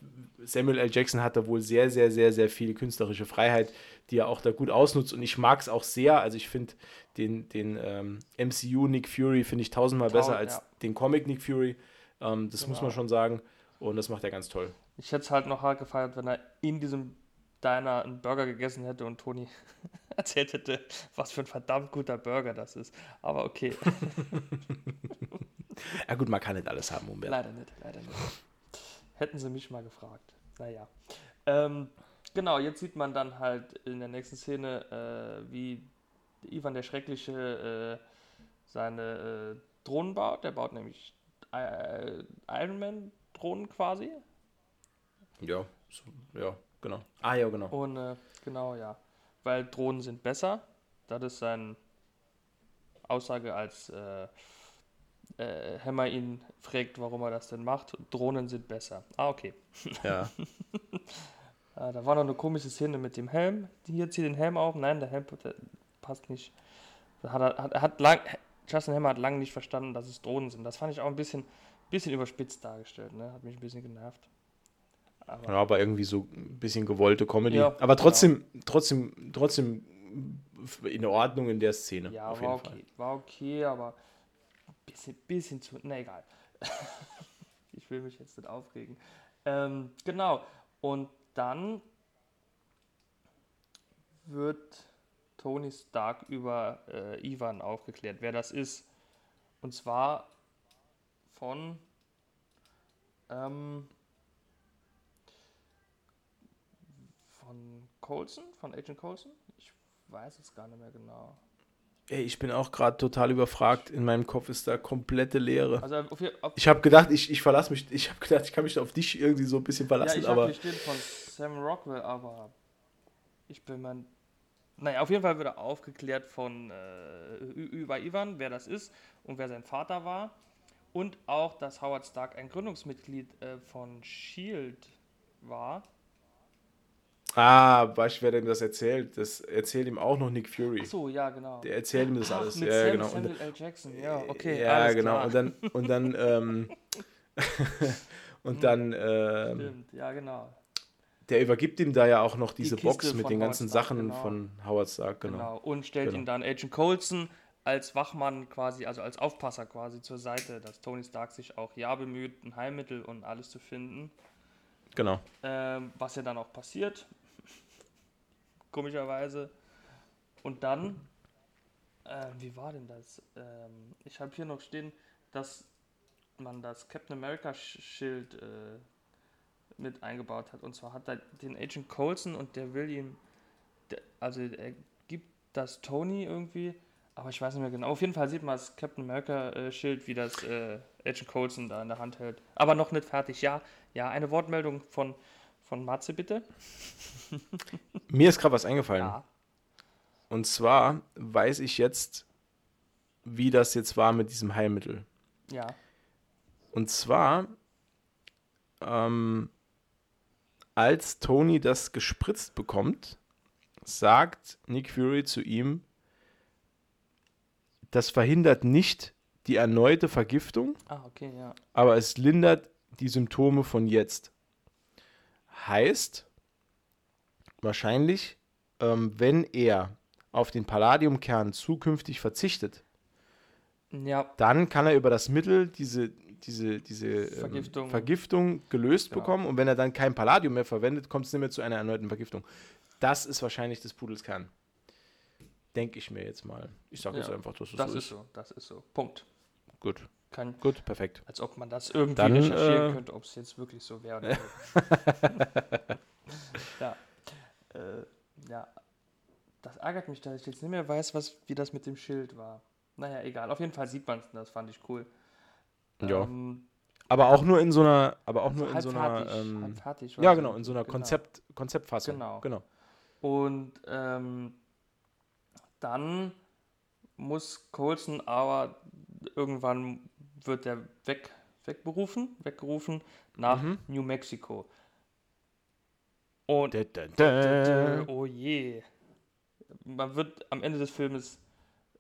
Samuel L. Jackson hat da wohl sehr, sehr, sehr, sehr viel künstlerische Freiheit, die er auch da gut ausnutzt. Und ich mag es auch sehr. Also ich finde den, den ähm, MCU Nick Fury finde ich tausendmal Tausend, besser als ja. den Comic Nick Fury. Ähm, das muss Genau. man schon sagen. Und das macht er ganz toll. Ich hätte es halt noch hart gefeiert, wenn er in diesem Diner einen Burger gegessen hätte und Toni erzählt hätte, was für ein verdammt guter Burger das ist. Aber okay, Ja gut, man kann nicht alles haben, Umberto. leider nicht, leider nicht. Hätten sie mich mal gefragt. Naja. Ähm, genau, jetzt sieht man dann halt in der nächsten Szene, äh, wie Ivan der Schreckliche äh, seine äh, Drohnen baut. Der baut nämlich äh, Iron Man Drohnen quasi. Ja, so, ja, genau. Ah ja, genau. Und äh, genau, ja. Weil Drohnen sind besser. Das ist seine Aussage, als äh, äh, Hammer ihn fragt, warum er das denn macht. Drohnen sind besser. Ah, okay. Ja. Äh, da war noch eine komische Szene mit dem Helm. Hier zieht den Helm auf. Nein, der Helm der passt nicht. Da Hat hat, er hat lang, Justin Hammer hat lange nicht verstanden, dass es Drohnen sind. Das fand ich auch ein bisschen, bisschen überspitzt dargestellt. Ne? Hat mich ein bisschen genervt. Aber ja, aber irgendwie so ein bisschen gewollte Comedy. Ja, aber trotzdem, trotzdem, trotzdem in Ordnung in der Szene. Ja, auf war jeden Fall. okay. War okay, aber ein bisschen, bisschen zu. Na egal. ich will mich jetzt nicht aufregen. Ähm, genau. Und dann wird Tony Stark über äh, Ivan aufgeklärt, wer das ist. Und zwar von. Ähm, von Colson, von Agent Colson? Ich weiß es gar nicht mehr genau. Ey, ich bin auch gerade total überfragt. In meinem Kopf ist da komplette Leere. Also auf, auf, ich habe gedacht, ich, ich verlasse mich, ich habe gedacht, ich kann mich auf dich irgendwie so ein bisschen verlassen, ja, ich aber. Hier stehen von Sam Rockwell, aber ich bin mir. Naja, auf jeden Fall wird er aufgeklärt von äh, über Ivan, wer das ist und wer sein Vater war. Und auch, dass Howard Stark ein Gründungsmitglied äh, von Shield war. Ah, weißt du, wer denn das erzählt? Das erzählt ihm auch noch Nick Fury. Ach so, ja, genau. Der erzählt ihm das Ach, alles. Mit ja, Sam, genau. Samuel L. Jackson, ja, okay. Ja, genau. Klar. Und dann, und dann, ähm, und dann, ähm, Stimmt, ja, genau. der übergibt ihm da ja auch noch diese Kiste Box mit den ganzen Stark, Sachen genau. von Howard Stark, genau. Genau. Und stellt Genau. ihm dann Agent Coulson als Wachmann quasi, also als Aufpasser quasi zur Seite, dass Tony Stark sich auch ja bemüht, ein Heilmittel und alles zu finden. Genau. Ähm, was ja dann auch passiert. Komischerweise. Und dann, äh, wie war denn das? Ähm, ich habe hier noch stehen, dass man das Captain America Sch- Schild äh, mit eingebaut hat. Und zwar hat er den Agent Coulson und der will ihm, der, also er gibt das Tony irgendwie, aber ich weiß nicht mehr genau. Auf jeden Fall sieht man das Captain America äh, wie das äh, Agent Coulson da in der Hand hält. Aber noch nicht fertig. Ja, ja, eine Wortmeldung von, von Matze bitte. Mir ist gerade was eingefallen. Ja. Und zwar weiß ich jetzt, wie das jetzt war mit diesem Heilmittel. Ja. Und zwar, ähm, als Tony das gespritzt bekommt, sagt Nick Fury zu ihm, das verhindert nicht die erneute Vergiftung, Ah, okay, ja. aber es lindert die Symptome von jetzt. Heißt, wahrscheinlich, ähm, wenn er auf den Palladiumkern zukünftig verzichtet, Ja, dann kann er über das Mittel diese, diese, diese ähm, Vergiftung. Vergiftung gelöst Genau. bekommen und wenn er dann kein Palladium mehr verwendet, kommt es nicht mehr zu einer erneuten Vergiftung. Das ist wahrscheinlich des Pudels Kern. Denke ich mir jetzt mal. Ich sage Ja, jetzt einfach, dass es das so ist so, das ist so. Punkt. Gut, Kann, gut, perfekt. als ob man das irgendwie Dann, recherchieren äh, könnte, ob es jetzt wirklich so wäre. oder nicht. ja. Äh, ja. Das ärgert mich, dass ich jetzt nicht mehr weiß, was, wie das mit dem Schild war. Naja, egal. Auf jeden Fall sieht man es, das fand ich cool. Ja. Ähm, Aber auch nur in so einer, aber auch nur in so einer, ähm, ja genau, in so einer genau. Konzept, Konzeptfassung. Genau. genau. Und ähm, dann muss Colson aber irgendwann wird er weg, wegberufen, weggerufen nach Mhm. New Mexico. Und Dä, dä, dä. oh je. Man wird am Ende des Filmes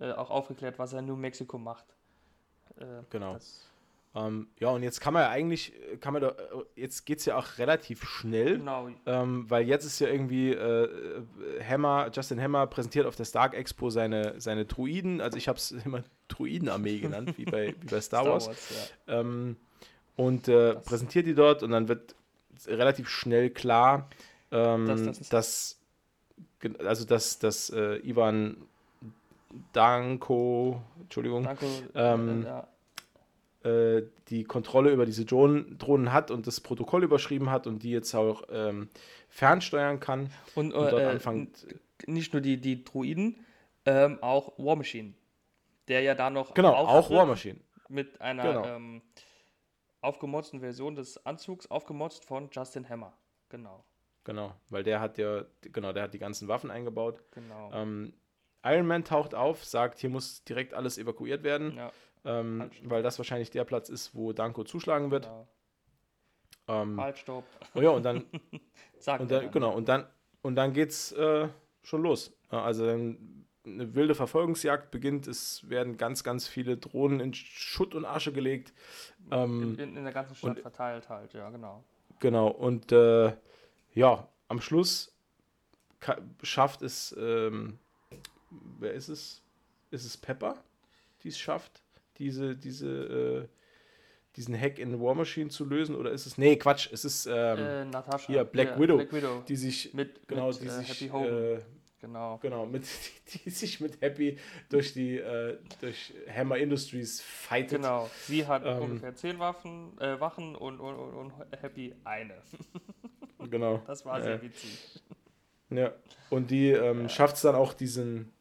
äh, auch aufgeklärt, was er in New Mexico macht. Äh, Genau. Das, Ähm, ja, und jetzt kann man ja eigentlich, äh, kann man da, äh, jetzt geht es ja auch relativ schnell. genau. Ähm, weil jetzt ist ja irgendwie äh, äh, Hammer, Justin Hammer präsentiert auf der Stark Expo seine, seine Druiden, also ich habe es immer Druidenarmee genannt, wie bei, wie bei Star, Wars. ja. Ähm, und äh, Das- präsentiert die dort und dann wird relativ schnell klar, ähm, Dass dass, das- ge- also dass, dass äh, Ivan Danko, Entschuldigung, Danke. Ähm, äh, ja. Äh, die Kontrolle über diese Drohnen, Drohnen hat und das Protokoll überschrieben hat und die jetzt auch ähm, fernsteuern kann Und, und dort äh, anfängt. nicht nur die, die Druiden, ähm, auch War Machine. Der ja da noch Genau, auch War Machine. mit einer Genau. ähm, aufgemotzten Version des Anzugs, aufgemotzt von Justin Hammer. Genau, Genau, weil der hat ja, genau, der hat die ganzen Waffen eingebaut. genau. Ähm, Iron Man taucht auf, sagt, hier muss direkt alles evakuiert werden, ja, ähm, weil das wahrscheinlich der Platz ist, wo Danko zuschlagen wird. genau. Ähm, Halt, stopp. oh ja, und dann, und dann, genau, und dann, und dann geht's äh, schon los. Also dann eine wilde Verfolgungsjagd beginnt, es werden ganz, ganz viele Drohnen in Schutt und Asche gelegt. Ähm, in, in, der ganzen Stadt und- verteilt halt, ja, genau. Genau, und äh, ja, am Schluss schafft es, ähm, wer ist es? Ist es Pepper, die es schafft, diese, diese, äh, diesen Hack in War Machine zu lösen? Oder ist es, nee, Quatsch, es ist, ähm, äh, Natascha. hier, Black ja, Widow. Black Widow. die sich, mit, genau, mit die äh, sich, Happy Hogan. äh, genau. genau, mit, die, die sich mit Happy durch die, äh, durch Hammer Industries fightet. Genau, sie hat Ähm, ungefähr zehn Waffen, äh, Wachen und, und, und, Happy eine. Genau. Das war Äh, sehr witzig. Ja. Und die ähm, schafft es dann auch, diesen,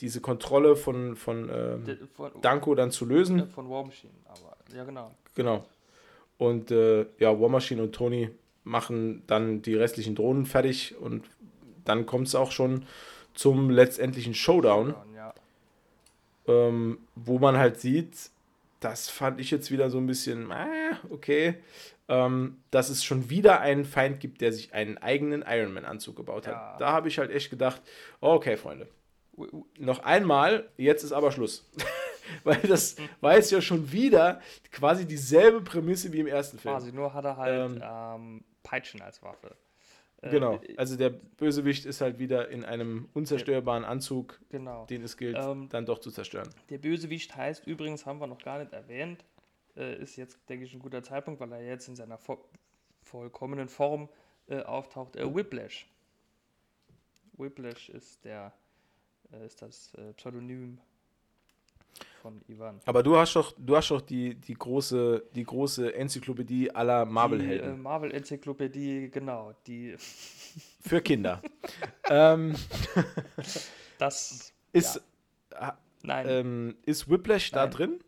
diese Kontrolle von, von, ähm, Von, Danko dann zu lösen. Ja, von War Machine, aber ja genau. Genau. Und äh, ja, War Machine und Tony machen dann die restlichen Drohnen fertig und dann kommt es auch schon zum letztendlichen Showdown, Ja, ähm, wo man halt sieht, das fand ich jetzt wieder so ein bisschen, äh, okay, ähm, dass es schon wieder einen Feind gibt, der sich einen eigenen Iron Man-Anzug gebaut Ja. hat. Da habe ich halt echt gedacht, okay, Freunde, noch einmal, jetzt ist aber Schluss. Weil das war jetzt ja schon wieder quasi dieselbe Prämisse wie im ersten Film. quasi, nur hat er halt Ähm, ähm, Peitschen als Waffe. Äh, Genau. äh, Also der Bösewicht ist halt wieder in einem unzerstörbaren Anzug, Genau. den es gilt, Ähm, dann doch zu zerstören. Der Bösewicht heißt übrigens, haben wir noch gar nicht erwähnt, äh, ist jetzt, denke ich, ein guter Zeitpunkt, weil er jetzt in seiner vo vollkommenen Form äh, auftaucht. Äh, Whiplash. Whiplash ist der, ist das äh, Pseudonym von Ivan. Aber du hast doch, du hast doch die, die, große, die große Enzyklopädie aller Die äh, Marvel-Helden. Marvel-Enzyklopädie, genau, die Für Kinder. ähm, das ist, nein, ähm, ist Whiplash da Nein. drin?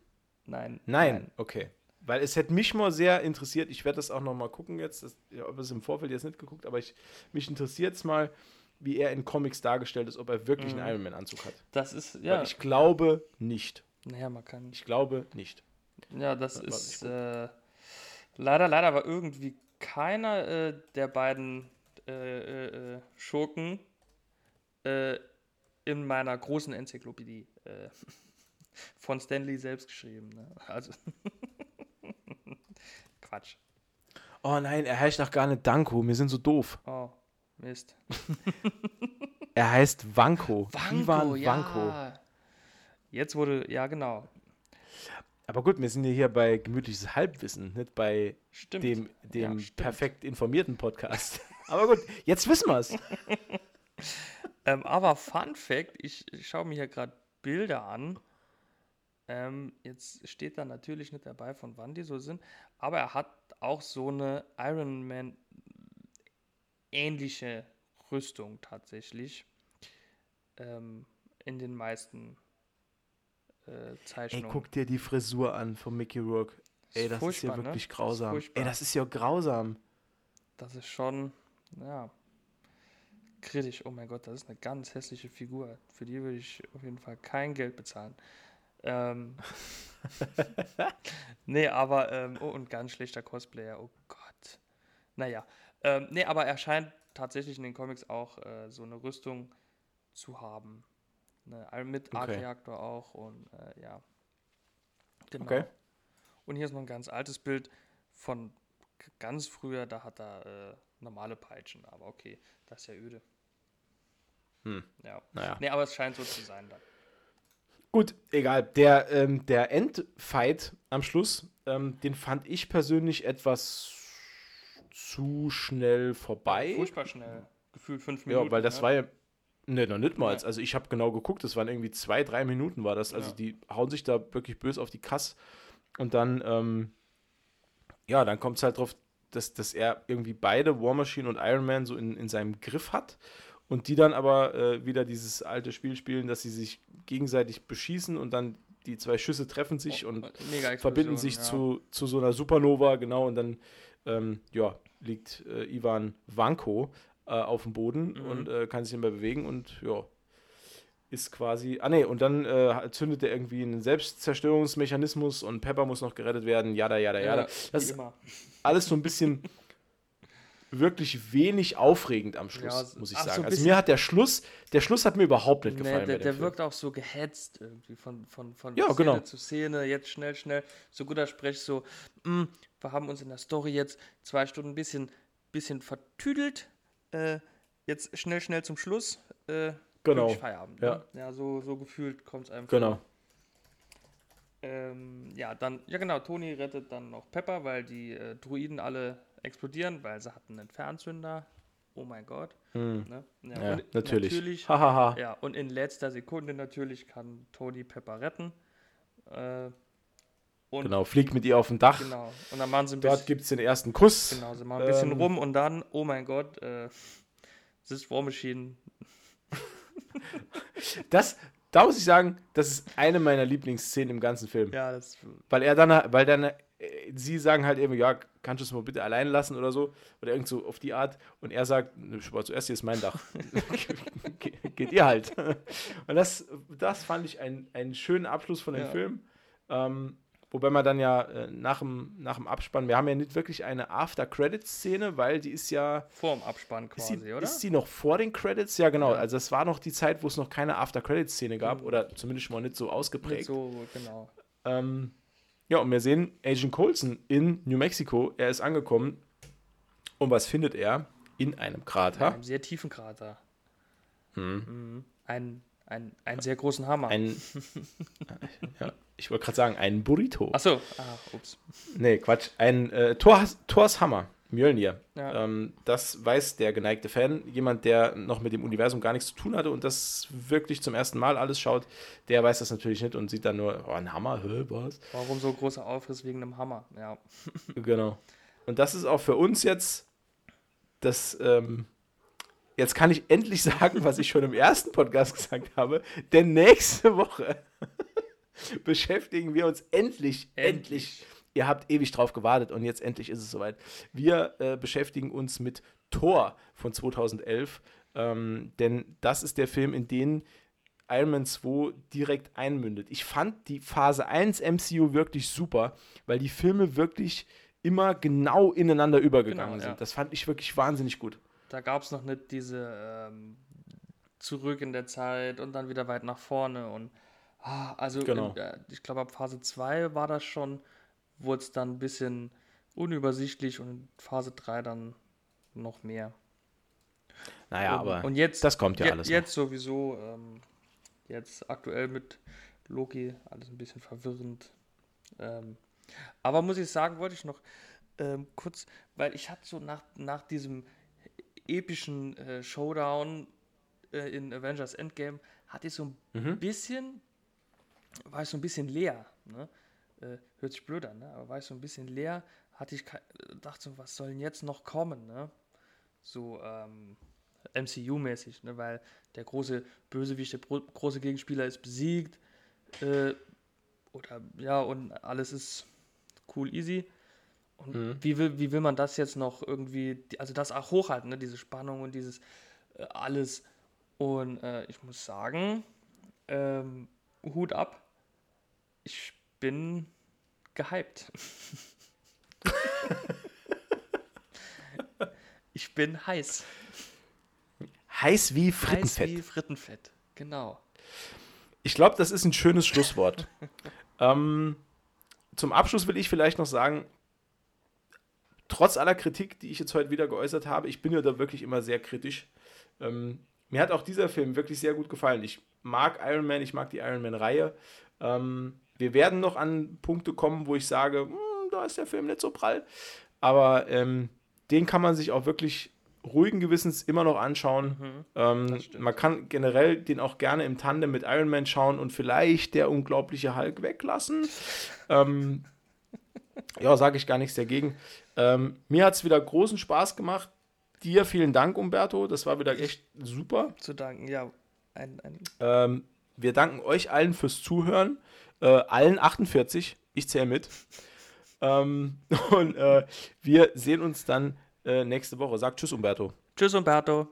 nein, Nein. Okay. Weil es hätte mich mal sehr interessiert, ich werde das auch noch mal gucken jetzt, das, ich habe es im Vorfeld jetzt nicht geguckt, aber ich, mich interessiert es mal, wie er in Comics dargestellt ist, ob er wirklich Mhm. einen Iron Man Anzug hat. Das ist, Weil ja, ich glaube nicht. naja, man kann Ich glaube nicht. Ja, das Warte, ist äh, leider, leider war irgendwie keiner äh, der beiden äh, äh, äh, Schurken äh, in meiner großen Enzyklopädie von Stanley selbst geschrieben. Ne? Also Quatsch. Oh nein, er heißt doch gar nicht Danko, wir sind so doof. Oh, Mist. Er heißt Wanko. Ivan Wanko. Jetzt wurde, ja genau, Aber gut, wir sind ja hier bei gemütliches Halbwissen, nicht bei stimmt. dem, dem Ja, perfekt informierten Podcast. Aber gut, jetzt wissen wir es. Ähm, aber Fun Fact, ich, ich schaue mir hier gerade Bilder an. Ähm, jetzt steht da natürlich nicht dabei, von wann die so sind, aber er hat auch so eine Iron Man ähnliche Rüstung tatsächlich ähm, in den meisten äh, Ey, Zeichnungen. guck dir die Frisur an von Mickey Rourke. Ey, das ist ja ne? wirklich Das ist grausam. furchtbar. Ey, das ist ja grausam. Das ist schon, ja, kritisch. Oh mein Gott, das ist eine ganz hässliche Figur. Für die würde ich auf jeden Fall kein Geld bezahlen. Ähm, nee, aber, ähm, oh, und ganz schlechter Cosplayer, oh Gott. Naja, ähm, nee, aber er scheint tatsächlich in den Comics auch äh, so eine Rüstung zu haben. Ne, mit Okay. Arc-Reaktor auch und äh, ja. Genau. Okay. Und hier ist noch ein ganz altes Bild von ganz früher, da hat er äh, normale Peitschen, aber okay, das ist ja öde. Hm. Ja. Naja. Nee, aber es scheint so zu sein dann. Gut, egal. Der, ähm, der Endfight am Schluss, ähm, den fand ich persönlich etwas zu schnell vorbei. Furchtbar schnell. Gefühlt fünf Minuten. Ja, weil das ne? war ja. Ne, noch nicht mal. Ja. Also ich habe genau geguckt, das waren irgendwie zwei, drei Minuten war das. Also Ja. die hauen sich da wirklich böse auf die Kass. Und dann, ähm, ja, dann kommt es halt drauf, dass, dass er irgendwie beide, War Machine und Iron Man, so in, in seinem Griff hat. Und die dann aber äh, wieder dieses alte Spiel spielen, dass sie sich gegenseitig beschießen und dann die zwei Schüsse treffen sich und Mega verbinden sich Explosion, zu, zu so einer Supernova, genau, und dann ähm, ja, liegt äh, Ivan Vanko äh, auf dem Boden Mhm. und äh, kann sich nicht mehr bewegen und ja, ist quasi. Ah ne, und dann äh, zündet er irgendwie einen Selbstzerstörungsmechanismus und Pepper muss noch gerettet werden, jada, jada, Ja, jada. ja, Das ist immer. alles so ein bisschen wirklich wenig aufregend am Schluss, Ja, so- muss ich ach, so sagen. ein also mir hat der Schluss, der Schluss hat mir überhaupt nicht Nee, gefallen. der dem der Film. wirkt auch so gehetzt irgendwie von, von, von Ja, Szene genau. zu Szene, jetzt schnell, schnell, so guter Sprech, so, "Mm, wir haben uns in der Story jetzt zwei Stunden ein bisschen, bisschen vertüdelt, äh, jetzt schnell, schnell zum Schluss, äh, Genau, Feierabend. ja. Ne? ja, so, so gefühlt kommt es einem Genau. vor. Ähm, ja, dann, ja genau, Toni rettet dann noch Pepper, weil die äh, Druiden alle explodieren, weil sie hatten einen Fernzünder. Oh mein Gott. Hm. Ne? Ja, und natürlich. natürlich Hahaha. ja, und in letzter Sekunde natürlich kann Tony Pepper retten. Äh, Genau, fliegt mit ihr auf dem Dach. genau. Und dann machen sie ein Dort gibt es den ersten Kuss. genau, sie machen ein bisschen ähm, rum und dann, oh mein Gott, äh, This War Machine. Das, da muss ich sagen, das ist eine meiner Lieblingsszenen im ganzen Film. Ja, das. Weil er dann, weil dann, äh, sie sagen halt eben, ja, kannst du es mal bitte allein lassen oder so. Oder irgend so auf die Art. Und er sagt, "Nö, ich war zuerst, hier ist mein Dach. Ge- Geht ihr halt. Und das, das fand ich einen, einen schönen Abschluss von dem Ja. Film. Ähm, wobei man dann ja äh, nach, dem, nach dem Abspann, wir haben ja nicht wirklich eine After-Credits-Szene, weil die ist ja. Vorm Abspann Ist quasi, sie, oder? ist sie noch vor den Credits? Ja, genau. Ja. Also es war noch die Zeit, wo es noch keine After-Credits-Szene gab Mhm. oder zumindest mal nicht so Nicht ausgeprägt. so, genau. Ähm, ja, und wir sehen Agent Coulson in New Mexico. Er ist angekommen. Und was findet er? In einem In Krater. einem sehr tiefen Krater. Mhm. Ein, ein, einen sehr großen Hammer. Ein, ja, ich wollte gerade sagen, ein Burrito. Achso, ah, ups. Nee, Quatsch. Ein äh, Thors, Thors Hammer. Mjölnir. Ja. Ähm, das weiß der geneigte Fan. Jemand, der noch mit dem Universum gar nichts zu tun hatte und das wirklich zum ersten Mal alles schaut, der weiß das natürlich nicht und sieht dann nur, oh, ein Hammer, hä, was? Warum so großer Aufriss wegen einem Hammer? Ja. Genau. Und das ist auch für uns jetzt das, ähm, jetzt kann ich endlich sagen, was ich schon im ersten Podcast gesagt habe, denn nächste Woche beschäftigen wir uns endlich, endlich, ihr habt ewig drauf gewartet und jetzt endlich ist es soweit. Wir äh, beschäftigen uns mit Thor von 2011, ähm, denn das ist der Film, in den Iron Man 2 direkt einmündet. Ich fand die Phase 1 MCU wirklich super, weil die Filme wirklich immer genau ineinander übergegangen Genau, ja. sind. Das fand ich wirklich wahnsinnig gut. Da gab es noch nicht diese ähm, zurück in der Zeit und dann wieder weit nach vorne und ah, also Genau. in, äh, ich glaube ab Phase 2 war das schon, wurde es dann ein bisschen unübersichtlich und in Phase 3 dann noch mehr. Naja, und, aber und jetzt, das kommt ja je- alles noch. Jetzt sowieso, ähm, jetzt aktuell mit Loki alles ein bisschen verwirrend. Ähm, aber muss ich sagen, wollte ich noch ähm, kurz, weil ich hatte so nach, nach diesem epischen äh, Showdown äh, in Avengers Endgame, hatte ich so ein Mhm. bisschen, war ich so ein bisschen leer. Ne? Äh, hört sich blöd an, ne? aber war ich so ein bisschen leer, hatte ich dachte so, was soll denn jetzt noch kommen? Ne? So ähm, MCU-mäßig, ne? weil der große Bösewicht, der große Gegenspieler ist besiegt. Äh, oder ja, und alles ist cool, easy. Und Mhm. wie, will, wie will man das jetzt noch irgendwie, also das auch hochhalten, ne? diese Spannung und dieses äh, alles. Und äh, ich muss sagen, ähm, Hut ab, ich bin gehypt. ich bin heiß. Heiß wie Heiß Frittenfett. wie Frittenfett. Genau. Ich glaube, das ist ein schönes Schlusswort. ähm, zum Abschluss will ich vielleicht noch sagen, trotz aller Kritik, die ich jetzt heute wieder geäußert habe, ich bin ja da wirklich immer sehr kritisch. Ähm, mir hat auch dieser Film wirklich sehr gut gefallen. Ich mag Iron Man, ich mag die Iron Man-Reihe. Ähm, wir werden noch an Punkte kommen, wo ich sage, "Hm, da ist der Film nicht so prall. Aber ähm, den kann man sich auch wirklich ruhigen Gewissens immer noch anschauen. Ähm, Mhm. stimmt. man kann generell den auch gerne im Tandem mit Iron Man schauen und vielleicht der unglaubliche Hulk weglassen. ähm, ja, sage ich gar nichts dagegen. Ähm, mir hat es wieder großen Spaß gemacht. Dir vielen Dank, Umberto. Das war wieder echt super. Zu danken, ja. Ein, ein, Ähm, wir danken euch allen fürs Zuhören. Äh, allen 48. Ich zähle mit. Ähm, und äh, wir sehen uns dann äh, nächste Woche. Sagt Tschüss, Umberto. Tschüss, Umberto.